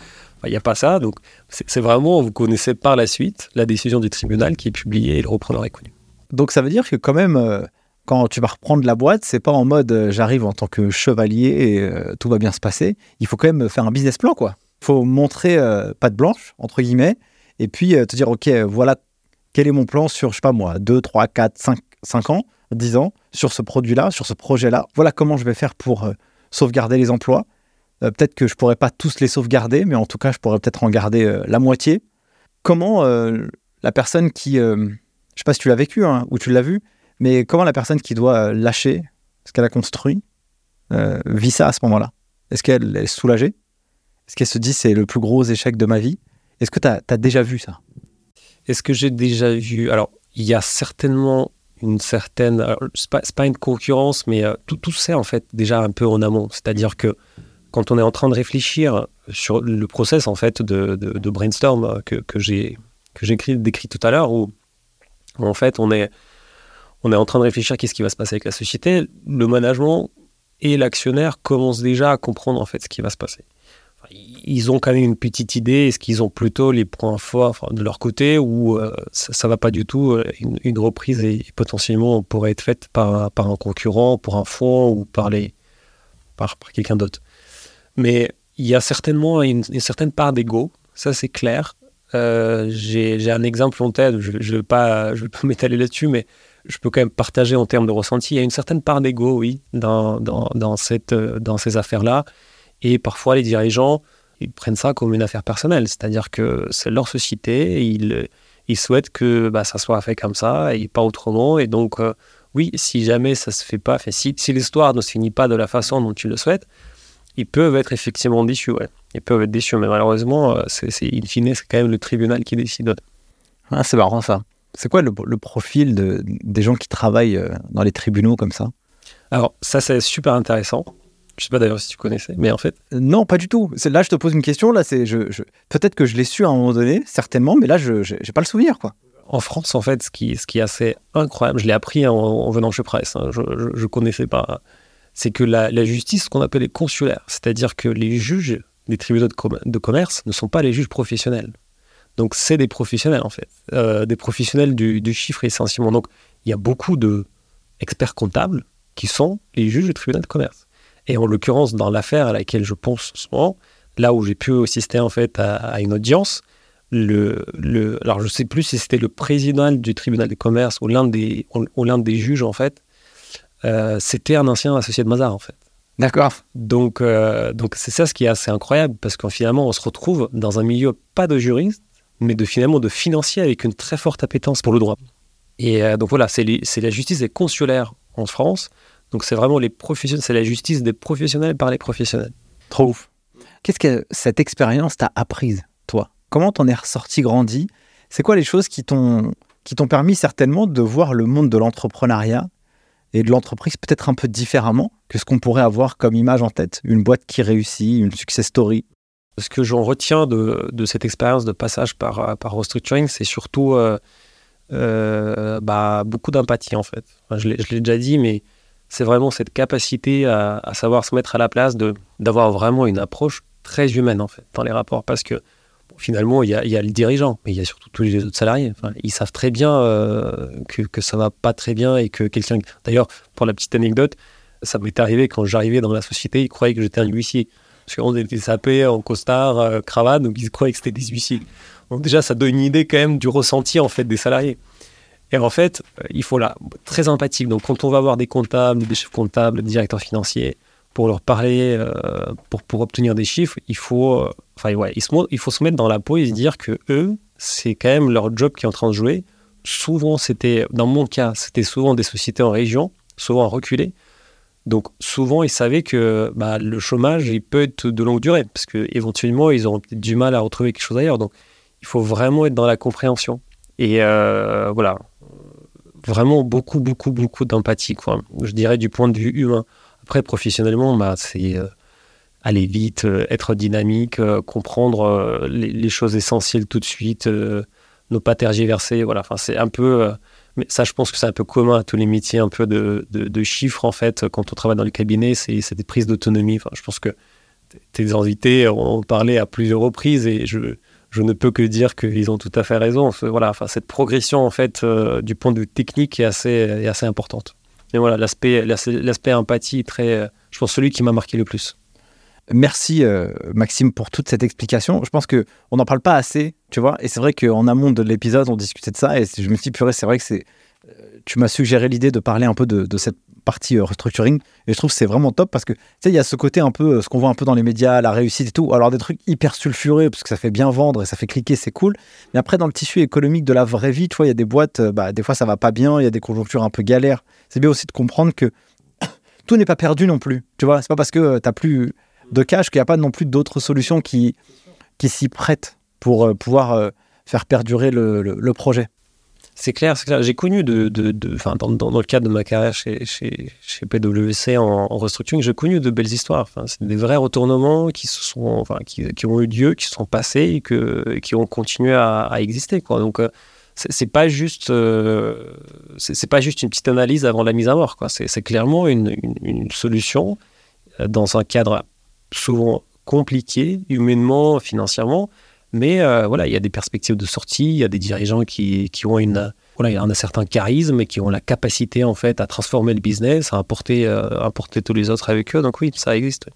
Il n'y a pas ça. Donc c'est vraiment, vous connaissez par la suite la décision du tribunal qui est publiée et le repreneur est connu. Donc ça veut dire que quand même, quand tu vas reprendre la boîte, c'est pas en mode euh, j'arrive en tant que chevalier et euh, tout va bien se passer. Il faut quand même faire un business plan, quoi. Il faut montrer euh, patte blanche, entre guillemets, et puis euh, te dire, OK, voilà quel est mon plan sur, je sais pas moi, 2, 3, 4, 5, 5 ans, 10 ans, sur ce produit-là, sur ce projet-là. Voilà comment je vais faire pour sauvegarder les emplois. Peut-être que je pourrais pas tous les sauvegarder, mais en tout cas, je pourrais peut-être en garder la moitié. Comment la personne qui... je sais pas si tu l'as vécu hein, ou tu l'as vu, mais comment la personne qui doit euh, lâcher ce qu'elle a construit euh, vit ça à ce moment-là? Est-ce qu'elle est soulagée? Est-ce qu'elle se dit c'est le plus gros échec de ma vie? Est-ce que tu as, déjà vu ça? Est-ce que j'ai déjà vu? Alors, il y a certainement une certaine. C'est pas, pas, une concurrence, mais euh, tout, tout c'est en fait déjà un peu en amont. C'est-à-dire que quand on est en train de réfléchir sur le process en fait de, de, brainstorm que j'ai décrit tout à l'heure, où, en fait on est on est en train de réfléchir qu'est-ce qui va se passer avec la société, le management et l'actionnaire commencent déjà à comprendre en fait ce qui va se passer. Ils ont quand même une petite idée, est-ce qu'ils ont plutôt les points forts de leur côté ou euh, ça, ne va pas du tout euh, une, reprise et, potentiellement pourrait être faite par, un concurrent, pour un fonds ou par, par, quelqu'un d'autre. Mais il y a certainement une, certaine part d'ego, ça c'est clair. Euh, j'ai un exemple en tête, je ne vais pas, je vais m'étaler là-dessus, mais je peux quand même partager en termes de ressenti. Il y a une certaine part d'ego, oui, dans, dans, cette, dans ces affaires-là. Et parfois, les dirigeants, ils prennent ça comme une affaire personnelle. C'est-à-dire que c'est leur société, ils, ils souhaitent que bah, ça soit fait comme ça et pas autrement. Et donc, euh, oui, si jamais ça se fait pas, si, si l'histoire ne se finit pas de la façon dont tu le souhaites, ils peuvent être effectivement déçus. Ouais. Ils peuvent être déçus, mais malheureusement, euh, c'est, in fine, c'est quand même le tribunal qui décide. Ah, c'est marrant ça. C'est quoi le, profil de, des gens qui travaillent euh, dans les tribunaux comme ça? Alors, ça, c'est super intéressant. Je sais pas d'ailleurs si tu connaissais, mais en fait. Non, pas du tout. Là, je te pose une question. Là, c'est, je, peut-être que je l'ai su à un moment donné, certainement, mais là, je n'ai pas le souvenir, quoi. En France, en fait, ce qui, ce qui est assez incroyable, je l'ai appris en, venant chez Presse, hein, je ne connaissais pas, c'est que la, justice, ce qu'on appelle les consulaires, c'est-à-dire que les juges des tribunaux de, commerce ne sont pas les juges professionnels. Donc, c'est des professionnels, en fait, euh, des professionnels du, du, chiffre essentiellement. Donc, il y a beaucoup de experts comptables qui sont les juges du tribunal de commerce. Et en l'occurrence, dans l'affaire à laquelle je pense en ce moment, là où j'ai pu assister en fait à, une audience, le, le, alors je ne sais plus si c'était le président du tribunal de commerce ou l'un des, ou l'un des juges en fait, euh, c'était un ancien associé de Mazar en fait. D'accord. Donc, euh, donc c'est ça ce qui est assez incroyable parce qu'en finalement on se retrouve dans un milieu pas de juriste, mais de finalement de financier avec une très forte appétence pour le droit. Et euh, donc voilà, c'est, c'est la justice des consulaires en France donc c'est vraiment les professionnels, c'est la justice des professionnels par les professionnels. Trop ouf. Qu'est-ce que cette expérience t'a apprise, toi? Comment t'en es ressorti grandi? C'est quoi les choses qui t'ont qui t'ont permis certainement de voir le monde de l'entrepreneuriat et de l'entreprise peut-être un peu différemment que ce qu'on pourrait avoir comme image en tête? Une boîte qui réussit, une success story Ce que j'en retiens de, de, cette expérience de passage par, par restructuring, c'est surtout euh, euh, bah, beaucoup d'empathie en fait. je l'ai déjà dit, mais c'est vraiment cette capacité à, savoir se mettre à la place, d'avoir vraiment une approche très humaine en fait dans les rapports, parce que finalement il y, a, le dirigeant, mais il y a surtout tous les autres salariés. ils savent très bien euh, que, que ça va pas très bien et que quelqu'un. D'ailleurs, pour la petite anecdote, ça m'est arrivé quand j'arrivais dans la société, ils croyaient que j'étais un huissier. Parce qu'on était sapé en costard, euh, cravate, donc ils croyaient que c'était des huissiers. Donc déjà, ça donne une idée quand même du ressenti en fait des salariés. Et en fait, euh, il faut là, très empathique. Donc, quand on va voir des comptables, des chefs comptables, des directeurs financiers, pour leur parler, euh, pour, pour obtenir des chiffres, il faut, enfin, ouais, il, il, faut se mettre dans la peau et se dire que eux, c'est quand même leur job qui est en train de jouer. Souvent, c'était, dans mon cas, c'était souvent des sociétés en région, souvent reculées. Donc, souvent, ils savaient que bah, le chômage, il peut être de longue durée, parce qu'éventuellement, ils auront peut-être du mal à retrouver quelque chose ailleurs. Donc, il faut vraiment être dans la compréhension. Et voilà, vraiment beaucoup, beaucoup, beaucoup d'empathie, quoi. Je dirais du point de vue humain. Après, professionnellement, bah, c'est euh, aller vite, euh, être dynamique, euh, comprendre les, choses essentielles tout de suite, ne pas tergiverser. Voilà, enfin, c'est un peu. Mais ça, je pense que c'est un peu commun à tous les métiers, un peu de, chiffres, en fait. Quand on travaille dans le cabinet, c'est des prises d'autonomie. Je pense que tes invités ont parlé à plusieurs reprises et je ne peux que dire qu'ils ont tout à fait raison. Voilà, enfin, cette progression en fait euh, du point de vue technique est assez, est assez importante. Et voilà, l'aspect, l'aspect empathie, très, euh, je pense, celui qui m'a marqué le plus. Merci euh, Maxime pour toute cette explication. Je pense que on n'en parle pas assez, tu vois. Et c'est vrai qu'en amont de l'épisode, on discutait de ça et je me suis dit, purée, c'est vrai que c'est. Tu m'as suggéré l'idée de parler un peu de, cette partie euh, restructuring. Et je trouve que c'est vraiment top parce que, tu sais, il y a ce côté un peu, euh, ce qu'on voit un peu dans les médias, la réussite et tout. Alors, des trucs hyper sulfurés parce que ça fait bien vendre et ça fait cliquer, c'est cool. Mais après, dans le tissu économique de la vraie vie, tu vois, il y a des boîtes, euh, bah, des fois ça va pas bien, il y a des conjonctures un peu galères. C'est bien aussi de comprendre que tout n'est pas perdu non plus. Tu vois, c'est pas parce que tu n'as plus de cash qu'il n'y a pas non plus d'autres solutions qui, qui s'y prêtent pour euh, pouvoir euh, faire perdurer le, projet. C'est clair, c'est clair. J'ai connu de, de, de- dans, dans, le cadre de ma carrière chez, chez, chez PwC en, en restructuring, j'ai connu de belles histoires. C'est des vrais retournements qui se sont, qui, qui ont eu lieu, qui se sont passés et que, qui ont continué à, exister. Quoi. Donc, euh, c'est pas juste, c'est pas juste une petite analyse avant la mise à mort. Quoi. C'est, clairement une, une, solution dans un cadre souvent compliqué, humainement, financièrement. Mais euh, voilà, il y a des perspectives de sortie, il y a des dirigeants qui, qui ont une, voilà, un certain charisme et qui ont la capacité en fait à transformer le business, à apporter, euh, à apporter tous les autres avec eux. Donc oui, ça existe.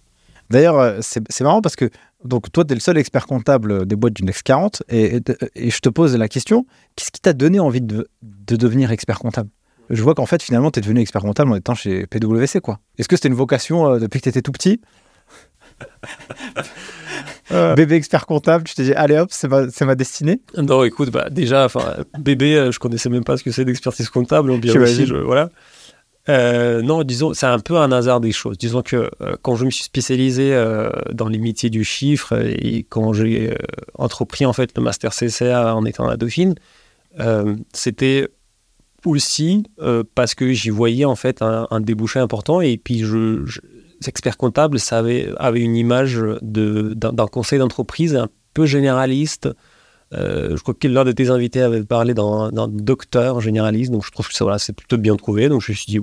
D'ailleurs, euh, c'est marrant parce que donc toi, tu es le seul expert comptable des boîtes du Next 40 et, et, je te pose la question, qu'est-ce qui t'a donné envie de, de devenir expert comptable? Je vois qu'en fait, finalement, tu es devenu expert comptable en étant chez PwC. quoi. Est-ce que c'était une vocation depuis que tu étais tout petit? Bébé expert comptable, tu t'es dit, allez hop, c'est ma, ma destinée Non, écoute, bah, déjà, bébé, euh, je connaissais même pas ce que c'est d'expertise comptable. En je- voilà. Euh, non, disons, c'est un peu un hasard des choses. Disons que euh, quand je me suis spécialisé euh, dans les métiers du chiffre et quand j'ai euh, entrepris en fait le master CCA en étant à Dauphine, euh, c'était aussi euh, parce que j'y voyais en fait un, un débouché important et puis je, je expert comptable ça avait, une image d'un conseil d'entreprise un peu généraliste euh, je crois que l'un de tes invités avait parlé d'un docteur généraliste, donc je trouve que c'est plutôt bien trouvé. Donc je me suis dit,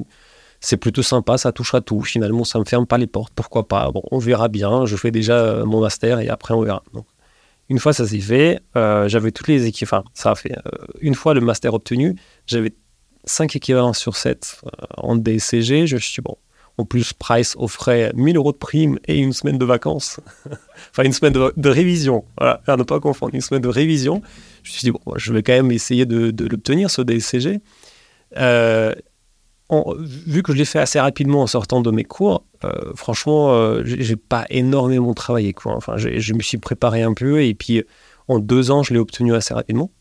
c'est plutôt sympa, ça touche à tout. Finalement, ça me ferme pas les portes, pourquoi pas? Bon, on verra bien. Je fais déjà euh, mon master et après on verra. Donc, une fois ça s'est fait, euh, j'avais toutes les équipes. Enfin, ça a fait. une fois le master obtenu, j'avais 5 équivalences sur 7 en DCG. Je suis bon, en plus, Price offrait 1000 euros de prime et une semaine de vacances. enfin, une semaine de, révision. Voilà, à ne pas confondre. Une semaine de révision. Je me suis dit, bon, je vais quand même essayer de, l'obtenir, ce DCG. Euh, vu que je l'ai fait assez rapidement en sortant de mes cours, euh, franchement, euh, j'ai pas énormément travaillé. Enfin, je me suis préparé un peu et puis en deux ans, je l'ai obtenu assez rapidement.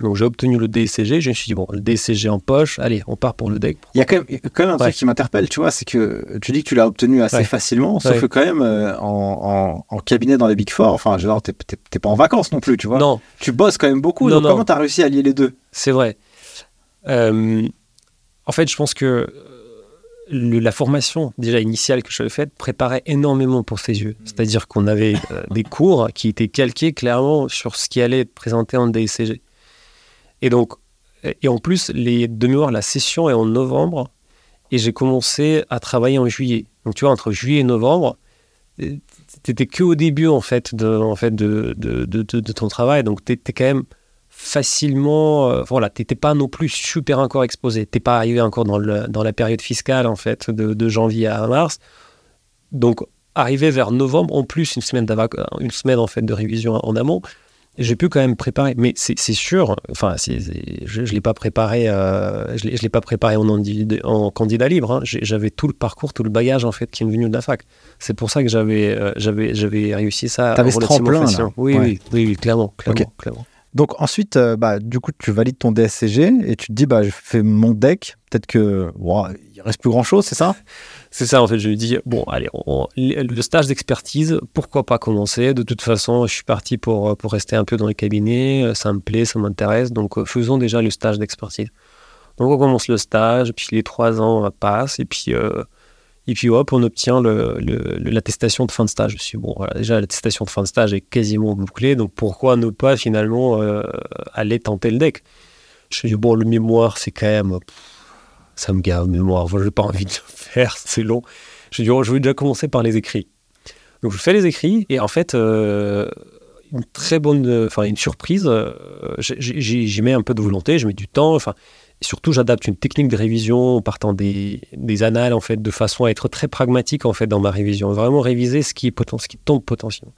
Donc j'ai obtenu le DCG, je me suis dit, bon, le DCG en poche, allez, on part pour le deck. Il y a quand même, quand un Ouais. truc qui m'interpelle, tu vois, c'est que tu dis que tu l'as obtenu assez Ouais. facilement, sauf Ouais. que quand même, euh, en, en- en cabinet dans les Big Four, enfin, genre, t'es pas en vacances non plus, tu vois. Non, Tu bosses quand même beaucoup, Non, donc non. comment t'as réussi à lier les deux? C'est vrai. Euh, en fait, je pense que euh, le- la formation déjà initiale que j'avais faite préparait énormément pour ces yeux. C'est-à-dire qu'on avait euh, des cours qui étaient calqués clairement sur ce qui allait être présenté en DCG. Et donc, et en plus, les de mémoire, la session est en novembre et j'ai commencé à travailler en juillet. Donc, tu vois, entre juillet et novembre, euh, t'étais que au début en fait de, ton travail. Donc, t'étais quand même facilement, euh, voilà, t'étais pas non plus super encore exposé. T'es pas arrivé encore dans, la période fiscale en fait de, janvier à mars. Donc arrivé vers novembre, en plus une semaine une semaine en fait de révision en amont, j'ai pu quand même préparer. Mais c'est sûr, enfin, je, je l'ai pas préparé, euh, je l'ai pas préparé en, candidat libre. hein. J'avais tout le parcours, tout le bagage en fait qui est venu de la fac. C'est pour ça que j'avais, euh, j'avais, j'avais réussi ça. T'avais ce tremplin, là. Oui, Ouais. oui, oui, oui, clairement, clairement, clairement. Donc ensuite, euh, bah, du coup, tu valides ton DSCG et tu te dis, bah, je fais mon deck. Peut-être que, ouah, il reste plus grand chose, c'est ça? C'est ça, en fait, je me dis, bon, allez, le stage d'expertise, pourquoi pas commencer? De toute façon, je suis parti pour, pour rester un peu dans les cabinets, ça me plaît, ça m'intéresse, donc euh, faisons déjà le stage d'expertise. Donc on commence le stage, puis les trois ans euh, passent, et puis, euh, et puis hop, on obtient le- le- le- l'attestation de fin de stage. Je me suis dit, bon, voilà, déjà, l'attestation de fin de stage est quasiment bouclée, donc pourquoi ne pas finalement euh, aller tenter le deck? Je me suis dit, bon, le mémoire, c'est quand même ça me gave, mémoire, je n'ai pas envie de le faire, c'est long. Dis, oh, je vais déjà commencer par les écrits. Donc je fais les écrits, et en fait, euh, une très bonne, enfin une surprise, euh, j'ai- j'ai- j'y mets un peu de volonté, je mets du temps, enfin, surtout j'adapte une technique de révision en partant des, annales, en fait, de façon à être très pragmatique, en fait, dans ma révision, vraiment réviser ce qui, tombe potentiellement.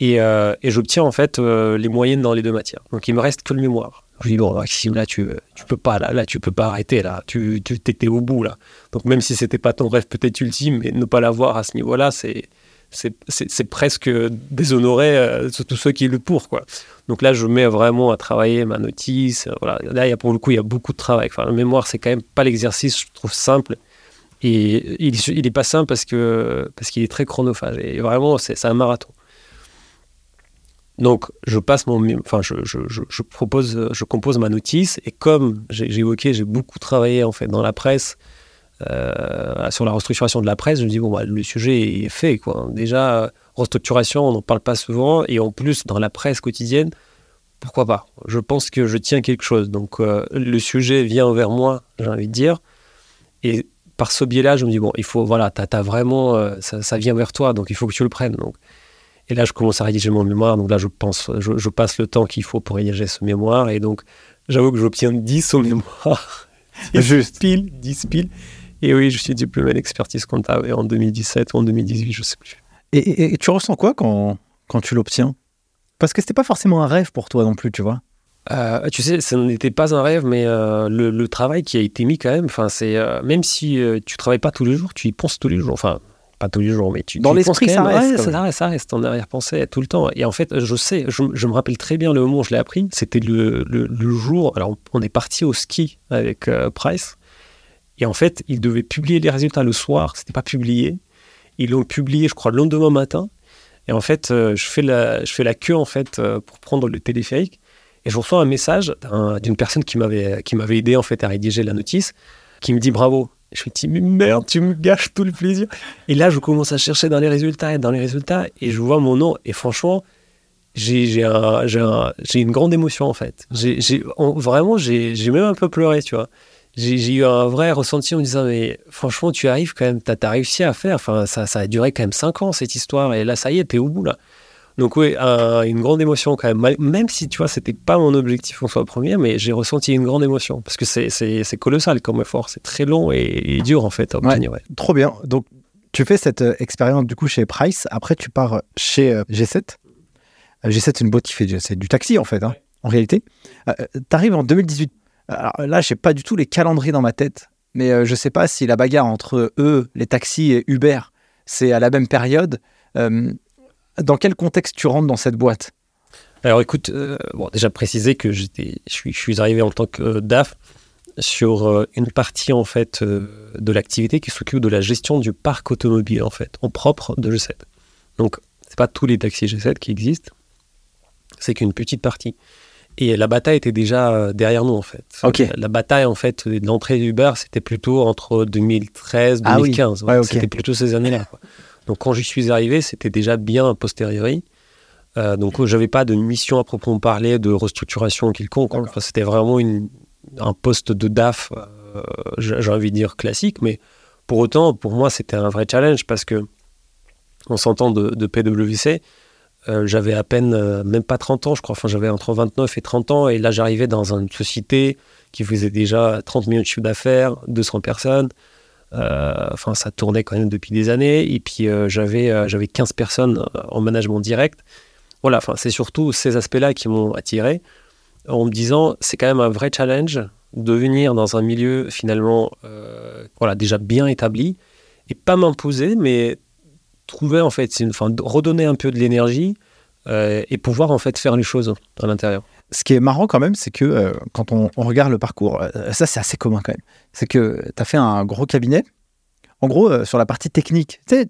Et, euh, et j'obtiens, en fait, les moyennes dans les deux matières. Donc il me reste que le mémoire. Je dis, bon, Maxime, là, tu, tu peux pas, là, là, tu peux pas arrêter, là. Tu, tu étais au bout, là. Donc, même si c'était pas ton rêve peut-être ultime, mais ne pas l'avoir à ce niveau-là, c'est, c'est, presque déshonorer euh, tous ceux qui le pour. Donc là, je mets vraiment à travailler ma notice. euh, Voilà. Là, y a, pour le coup, il y a beaucoup de travail. La mémoire, c'est quand même pas l'exercice, je trouve, simple. Et il, il est pas simple parce que, parce qu'il est très chronophage. Et vraiment, c'est un marathon. Donc, je passe mon, enfin, je, je, je, propose, je compose ma notice et comme j'ai évoqué, j'ai beaucoup travaillé en fait dans la presse euh, sur la restructuration de la presse. Je me dis bon, bah, le sujet est fait quoi. Déjà, restructuration, on n'en parle pas souvent et en plus dans la presse quotidienne, pourquoi pas? Je pense que je tiens quelque chose. Donc, euh, le sujet vient vers moi, j'ai envie de dire, et par ce biais-là, je me dis bon, il faut, voilà, t'as vraiment, euh, ça, ça vient vers toi, donc il faut que tu le prennes. Donc, et là, je commence à rédiger mon mémoire. Donc là, je pense, je, je passe le temps qu'il faut pour rédiger ce mémoire. Et donc, j'avoue que j'obtiens 10 au mémoire. Juste. Pile, 10 piles. Et oui, je suis diplômé d'expertise comptable en 2017 ou en 2018, je sais plus. Et, et- et tu ressens quoi quand, quand tu l'obtiens? Parce que c'était pas forcément un rêve pour toi non plus, tu vois. Euh, tu sais, ce n'était pas un rêve, mais euh, le, le travail qui a été mis quand même, enfin, c'est euh, même si tu travailles pas tous les jours, tu y penses tous les jours. Enfin, pas tous les jours, mais tu Dans l'esprit, ça reste, Ouais, ça, reste, ça reste en arrière-pensée tout le temps. Et en fait, je sais, je, je me rappelle très bien le moment où je l'ai appris. C'était le, le, le jour. Alors, on est parti au ski avec euh, Price, et en fait, ils devaient publier les résultats le soir. C'était pas publié. Ils l'ont publié, je crois, le lendemain matin. Et en fait, euh, je fais la, je fais la queue en fait euh, pour prendre le téléphérique. Et je reçois un message d'un- d'une personne qui m'avait qui m'avait aidé en fait à rédiger la notice, qui me dit bravo. Je me dis mais merde, tu me gâches tout le plaisir. Et là, je commence à chercher dans les résultats et dans les résultats et je vois mon nom et franchement, j'ai un- un- une grande émotion en fait. J'ai j'ai- en- vraiment j'ai même un peu pleuré, tu vois. J'ai eu un vrai ressenti en me disant mais franchement tu arrives quand même, t'as as réussi à faire. Enfin ça ça a duré quand même cinq ans cette histoire et là ça y est t'es au bout là. Donc oui, un- une grande émotion quand même. Même si, tu vois, c'était pas mon objectif en soi premier, mais j'ai ressenti une grande émotion. Parce que c'est- colossal comme effort. C'est très long et, et dur, en fait, à obtenir. ouais. Trop bien. Donc, tu fais cette euh, expérience du coup chez Price. Après, tu pars chez euh, G7. Euh, G7, c'est une boîte qui fait du- taxi en fait, hein, en réalité. tu arrives en 2018. Alors là, je sais pas du tout les calendriers dans ma tête, mais euh, je sais pas si la bagarre entre eux, les taxis et Uber, c'est à la même période. Euh, dans quel contexte tu rentres dans cette boîte? Alors écoute, euh, bon, déjà préciser que je suis, je suis arrivé en tant que euh, DAF sur euh, une partie en fait de l'activité qui s'occupe de la gestion du parc automobile en fait, en propre de G7. Donc c'est pas tous les taxis G7 qui existent, c'est qu'une petite partie. Et la bataille était déjà derrière nous en fait. Ok. La, bataille en fait de l'entrée d'Uber, c'était plutôt entre 2013 Ah oui. 2015. Ouais, ok. C'était plutôt ces années-là. Donc quand j'y suis arrivé, c'était déjà bien a posteriori. Euh, donc, je n'avais pas de mission à proprement parler, de restructuration quelconque. Enfin, C'était vraiment une, un poste de DAF, euh, j'ai j'ai envie de dire classique, mais pour autant, pour moi, c'était un vrai challenge parce que, en s'entend de, de PWC, euh, j'avais à peine, euh, même pas 30 ans, je crois, enfin, j'avais entre 29 et 30 ans, et là, j'arrivais dans une société qui faisait déjà 30 millions de chiffre d'affaires, 200 personnes. Euh, Enfin, ça tournait quand même depuis des années. Et puis, euh, j'avais euh, j'avais 15 personnes en management direct. Voilà, enfin, c'est surtout ces aspects-là qui m'ont attiré en me disant c'est quand même un vrai challenge de venir dans un milieu finalement voilà, déjà bien établi et pas m'imposer, mais trouver en fait, redonner un peu de l'énergie et pouvoir en fait faire les choses à l'intérieur. Ce qui est marrant quand même, c'est que euh, quand on, regarde le parcours, euh, ça c'est assez commun quand même, c'est que tu as fait un gros cabinet. En gros, euh, sur la partie technique, tu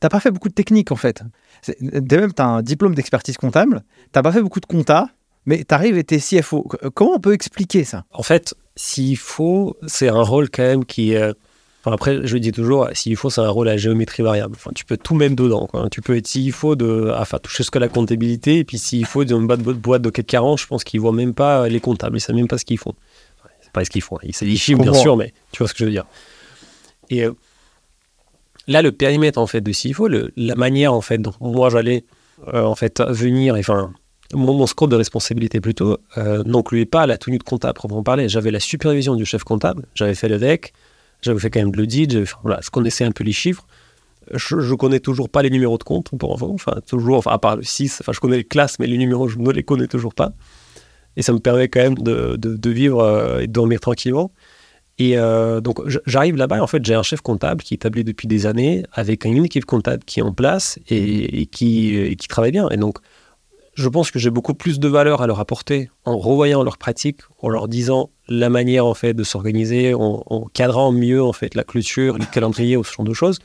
t'as pas fait beaucoup de technique en fait. Dès même, tu as un diplôme d'expertise comptable, t'as pas fait beaucoup de compta, mais tu arrives et t'es CFO. C- Comment on peut expliquer ça? En fait, s'il faut, c'est un rôle quand même qui. euh, Enfin, après, je dis toujours, s'il faut, c'est un rôle à géométrie variable. Enfin, tu peux tout mettre dedans. Quoi. Tu peux être s'il faut de, enfin, toucher ce que la comptabilité, et puis s'il faut d'une boîte, boîte de CAC 40, je pense qu'ils voient même pas les comptables, ils savent même pas ce qu'ils font. Enfin, c'est pas ce qu'ils font. Ils savent les chiffres, bien sûr, mais tu vois ce que je veux dire. Et euh, là, le périmètre en fait de s'il faut, le- la manière en fait dont moi j'allais euh, en fait venir, enfin, mon, mon scope de responsabilité plutôt euh, n'incluait pas la tenue de comptable proprement parler. J'avais la supervision du chef comptable, j'avais fait le DEC, j'avais fait quand même de l'audit, voilà, je connaissais un peu les chiffres. Je, je connais toujours pas les numéros de compte enfin toujours, à part le 6, enfin je connais les classes, mais les numéros je ne les connais toujours pas. Et ça me permet quand même de, de- vivre euh, et de dormir tranquillement. Et euh, donc j'arrive là-bas, en fait j'ai un chef comptable qui est établi depuis des années, avec une équipe comptable qui est en place et, et qui, et qui travaille bien. Et donc je pense que j'ai beaucoup plus de valeur à leur apporter en revoyant leurs pratiques, en leur disant la manière en fait de s'organiser, en, cadrant mieux en fait la clôture, le calendrier ou ce genre de choses,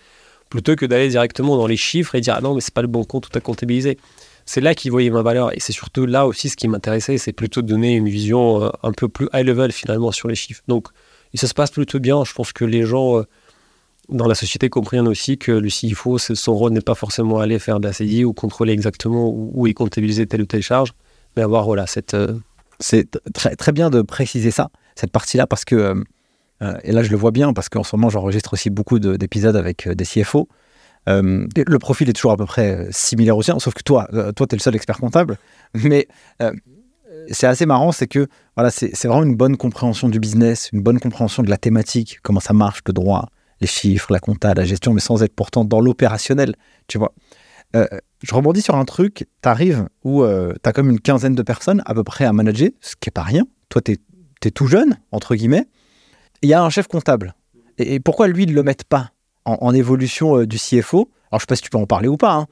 plutôt que d'aller directement dans les chiffres et dire ah non mais c'est pas le bon compte tout à comptabiliser. c'est là qu'ils voyaient ma valeur. Et c'est surtout là aussi ce qui m'intéressait, c'est plutôt de donner une vision euh, un peu plus high level finalement sur les chiffres. Donc, ça se passe plutôt bien. Je pense que les gens euh, dans la société comprennent aussi que le CFO, son rôle n'est pas forcément aller faire de la CDI ou contrôler exactement où, est comptabilisé telle ou telle charge, mais avoir voilà, cette. C'est très, très bien de préciser ça, cette partie-là, parce que, euh, euh, et là je le vois bien, parce qu'en ce moment j'enregistre aussi beaucoup de- d'épisodes avec euh, des CFO. Le profil est toujours à peu près similaire au sien, sauf que toi, toi tu es le seul expert comptable. Mais c'est assez marrant, c'est que voilà, c'est vraiment une bonne compréhension du business, une bonne compréhension de la thématique, comment ça marche, le droit, les chiffres, la compta, la gestion, mais sans être pourtant dans l'opérationnel, tu vois. Euh, je rebondis sur un truc, tu arrives où tu as comme une quinzaine de personnes à peu près à manager, ce qui est pas rien. Toi, tu es, tout jeune, entre guillemets. Il y a un chef comptable. Et, pourquoi lui, ils ne le mettent pas en, évolution euh, du CFO Alors, je sais pas si tu peux en parler ou pas, hein,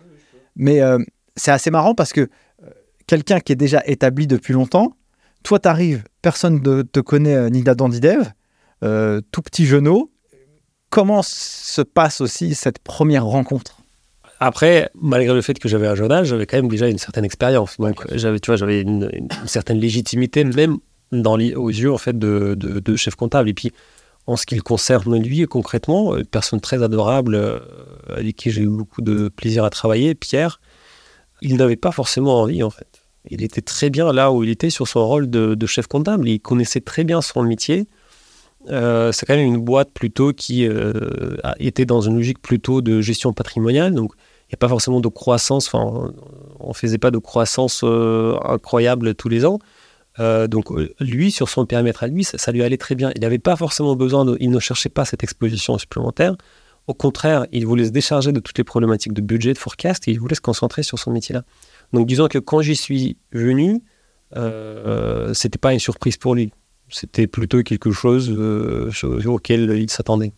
mais euh, c'est assez marrant parce que euh, quelqu'un qui est déjà établi depuis longtemps, toi, tu arrives, personne ne te connaît euh, ni d'Adam ni d'Ève, euh, tout petit genou. Comment se passe aussi cette première rencontre? Après, malgré le fait que j'avais un jeune âge, j'avais quand même déjà une certaine expérience. Donc, j'avais, tu vois, j'avais une, certaine légitimité, même dans les- aux yeux en fait de, de- de chef comptable. Et puis, en ce qui le concerne lui, concrètement, une personne très adorable euh, avec qui j'ai eu beaucoup de plaisir à travailler, Pierre, il n'avait pas forcément envie en fait. Il était très bien là où il était sur son rôle de, de chef comptable. Il connaissait très bien son métier. Euh, c'est quand même une boîte plutôt qui euh, a- était dans une logique plutôt de gestion patrimoniale. Donc, n'y a pas forcément de croissance. Enfin, on ne faisait pas de croissance euh, incroyable tous les ans. Euh, donc, euh, lui, sur son périmètre à lui, ça, lui allait très bien. Il n'avait pas forcément besoin, de, il ne cherchait pas cette exposition supplémentaire. Au contraire, il voulait se décharger de toutes les problématiques de budget, de forecast, et il voulait se concentrer sur son métier-là. Donc, disons que quand j'y suis venu, euh, c'était pas une surprise pour lui. C'était plutôt quelque chose auquel il s'attendait.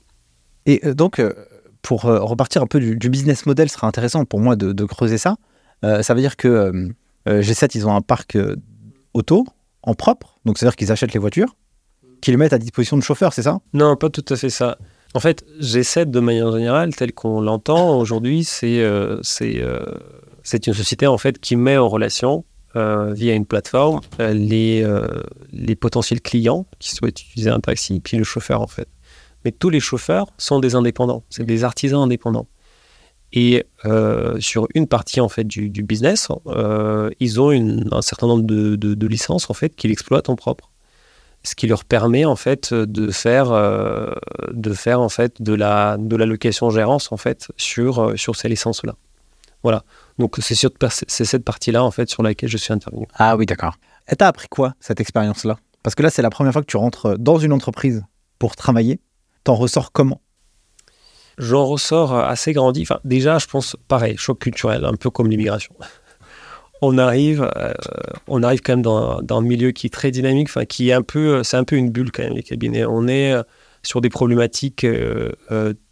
Et donc, pour euh, repartir un peu du, business model, ce sera intéressant pour moi de, creuser ça. Euh, ça veut dire que euh, euh, G7, ils ont un parc auto en propre, donc c'est-à-dire qu'ils achètent les voitures, qu'ils les mettent à disposition de chauffeurs, c'est ça? Non, pas tout à fait ça. En fait, G7, de manière générale, tel qu'on l'entend aujourd'hui, c'est c'est une société en fait qui met en relation via une plateforme les, les potentiels clients qui souhaitent utiliser un taxi, puis le chauffeur en fait. Mais tous les chauffeurs sont des indépendants, c'est des artisans indépendants. Et euh, sur une partie en fait du, business, euh, ils ont un certain nombre de, licences en fait qu'ils exploitent en propre, ce qui leur permet en fait de faire euh, de faire en fait de la de la location gérance en fait sur sur ces licences là. Voilà. Donc c'est c'est cette partie là en fait sur laquelle je suis intervenu. Ah oui, d'accord. Et t'as appris quoi, cette expérience-là? Parce que là, c'est la première fois que tu rentres dans une entreprise pour travailler. T'en ressors comment? J'en ressors assez grandi. Enfin, déjà, je pense, pareil, choc culturel, un peu comme l'immigration. On arrive, euh, on arrive quand même dans, dans un milieu qui est très dynamique, enfin, qui est un peu, c'est un peu une bulle quand même, les cabinets. On est euh, sur des problématiques euh,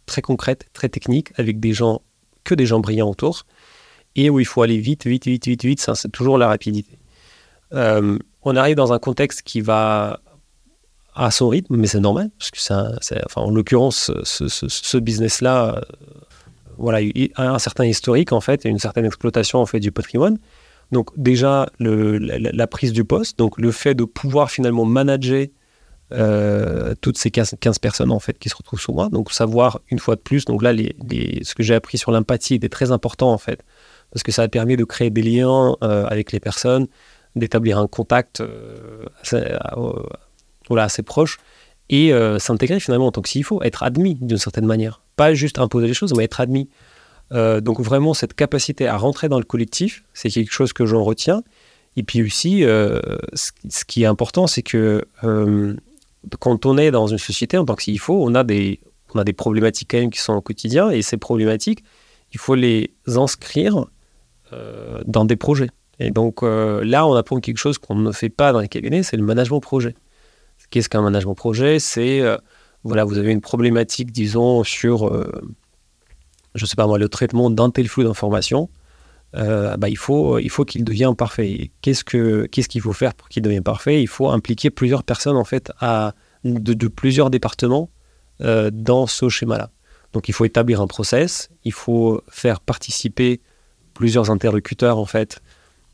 très concrètes, très techniques, avec des gens, que des gens brillants autour, et où il faut aller vite, vite, vite, vite, vite, c'est toujours la rapidité. On arrive dans un contexte qui va à son rythme, mais c'est normal, parce que c'est- enfin, en l'occurrence, ce, business-là, euh, voilà, il a un certain historique en fait, et une certaine exploitation en fait du patrimoine. Donc déjà la, prise du poste, donc le fait de pouvoir finalement manager euh, toutes ces 15, 15 personnes en fait qui se retrouvent sous moi, donc savoir une fois de plus, donc là ce que j'ai appris sur l'empathie était très important en fait, parce que ça a permis de créer des liens euh, avec les personnes, d'établir un contact voilà, assez proche et euh, s'intégrer finalement en tant que CFO, être admis d'une certaine manière. Pas juste imposer les choses, mais être admis. Euh, donc vraiment, cette capacité à rentrer dans le collectif, c'est quelque chose que j'en retiens. Et puis aussi, euh, ce, qui est important, c'est que quand on est dans une société en tant que CFO, on a des, on a des problématiques quand même qui sont au quotidien, et ces problématiques, il faut les inscrire dans des projets. Et donc là, on apprend quelque chose qu'on ne fait pas dans les cabinets, c'est le management projet. Qu'est-ce qu'un management projet C'est, euh, voilà, vous avez une problématique, disons, sur, euh, je sais pas moi, le traitement d'un tel flux d'informations. Euh, bah, il faut, faut qu'il devienne parfait. Qu'est-ce que, qu'est-ce qu'il faut faire pour qu'il devienne parfait? Il faut impliquer plusieurs personnes en fait de, plusieurs départements dans ce schéma-là. Donc il faut établir un process, il faut faire participer plusieurs interlocuteurs en fait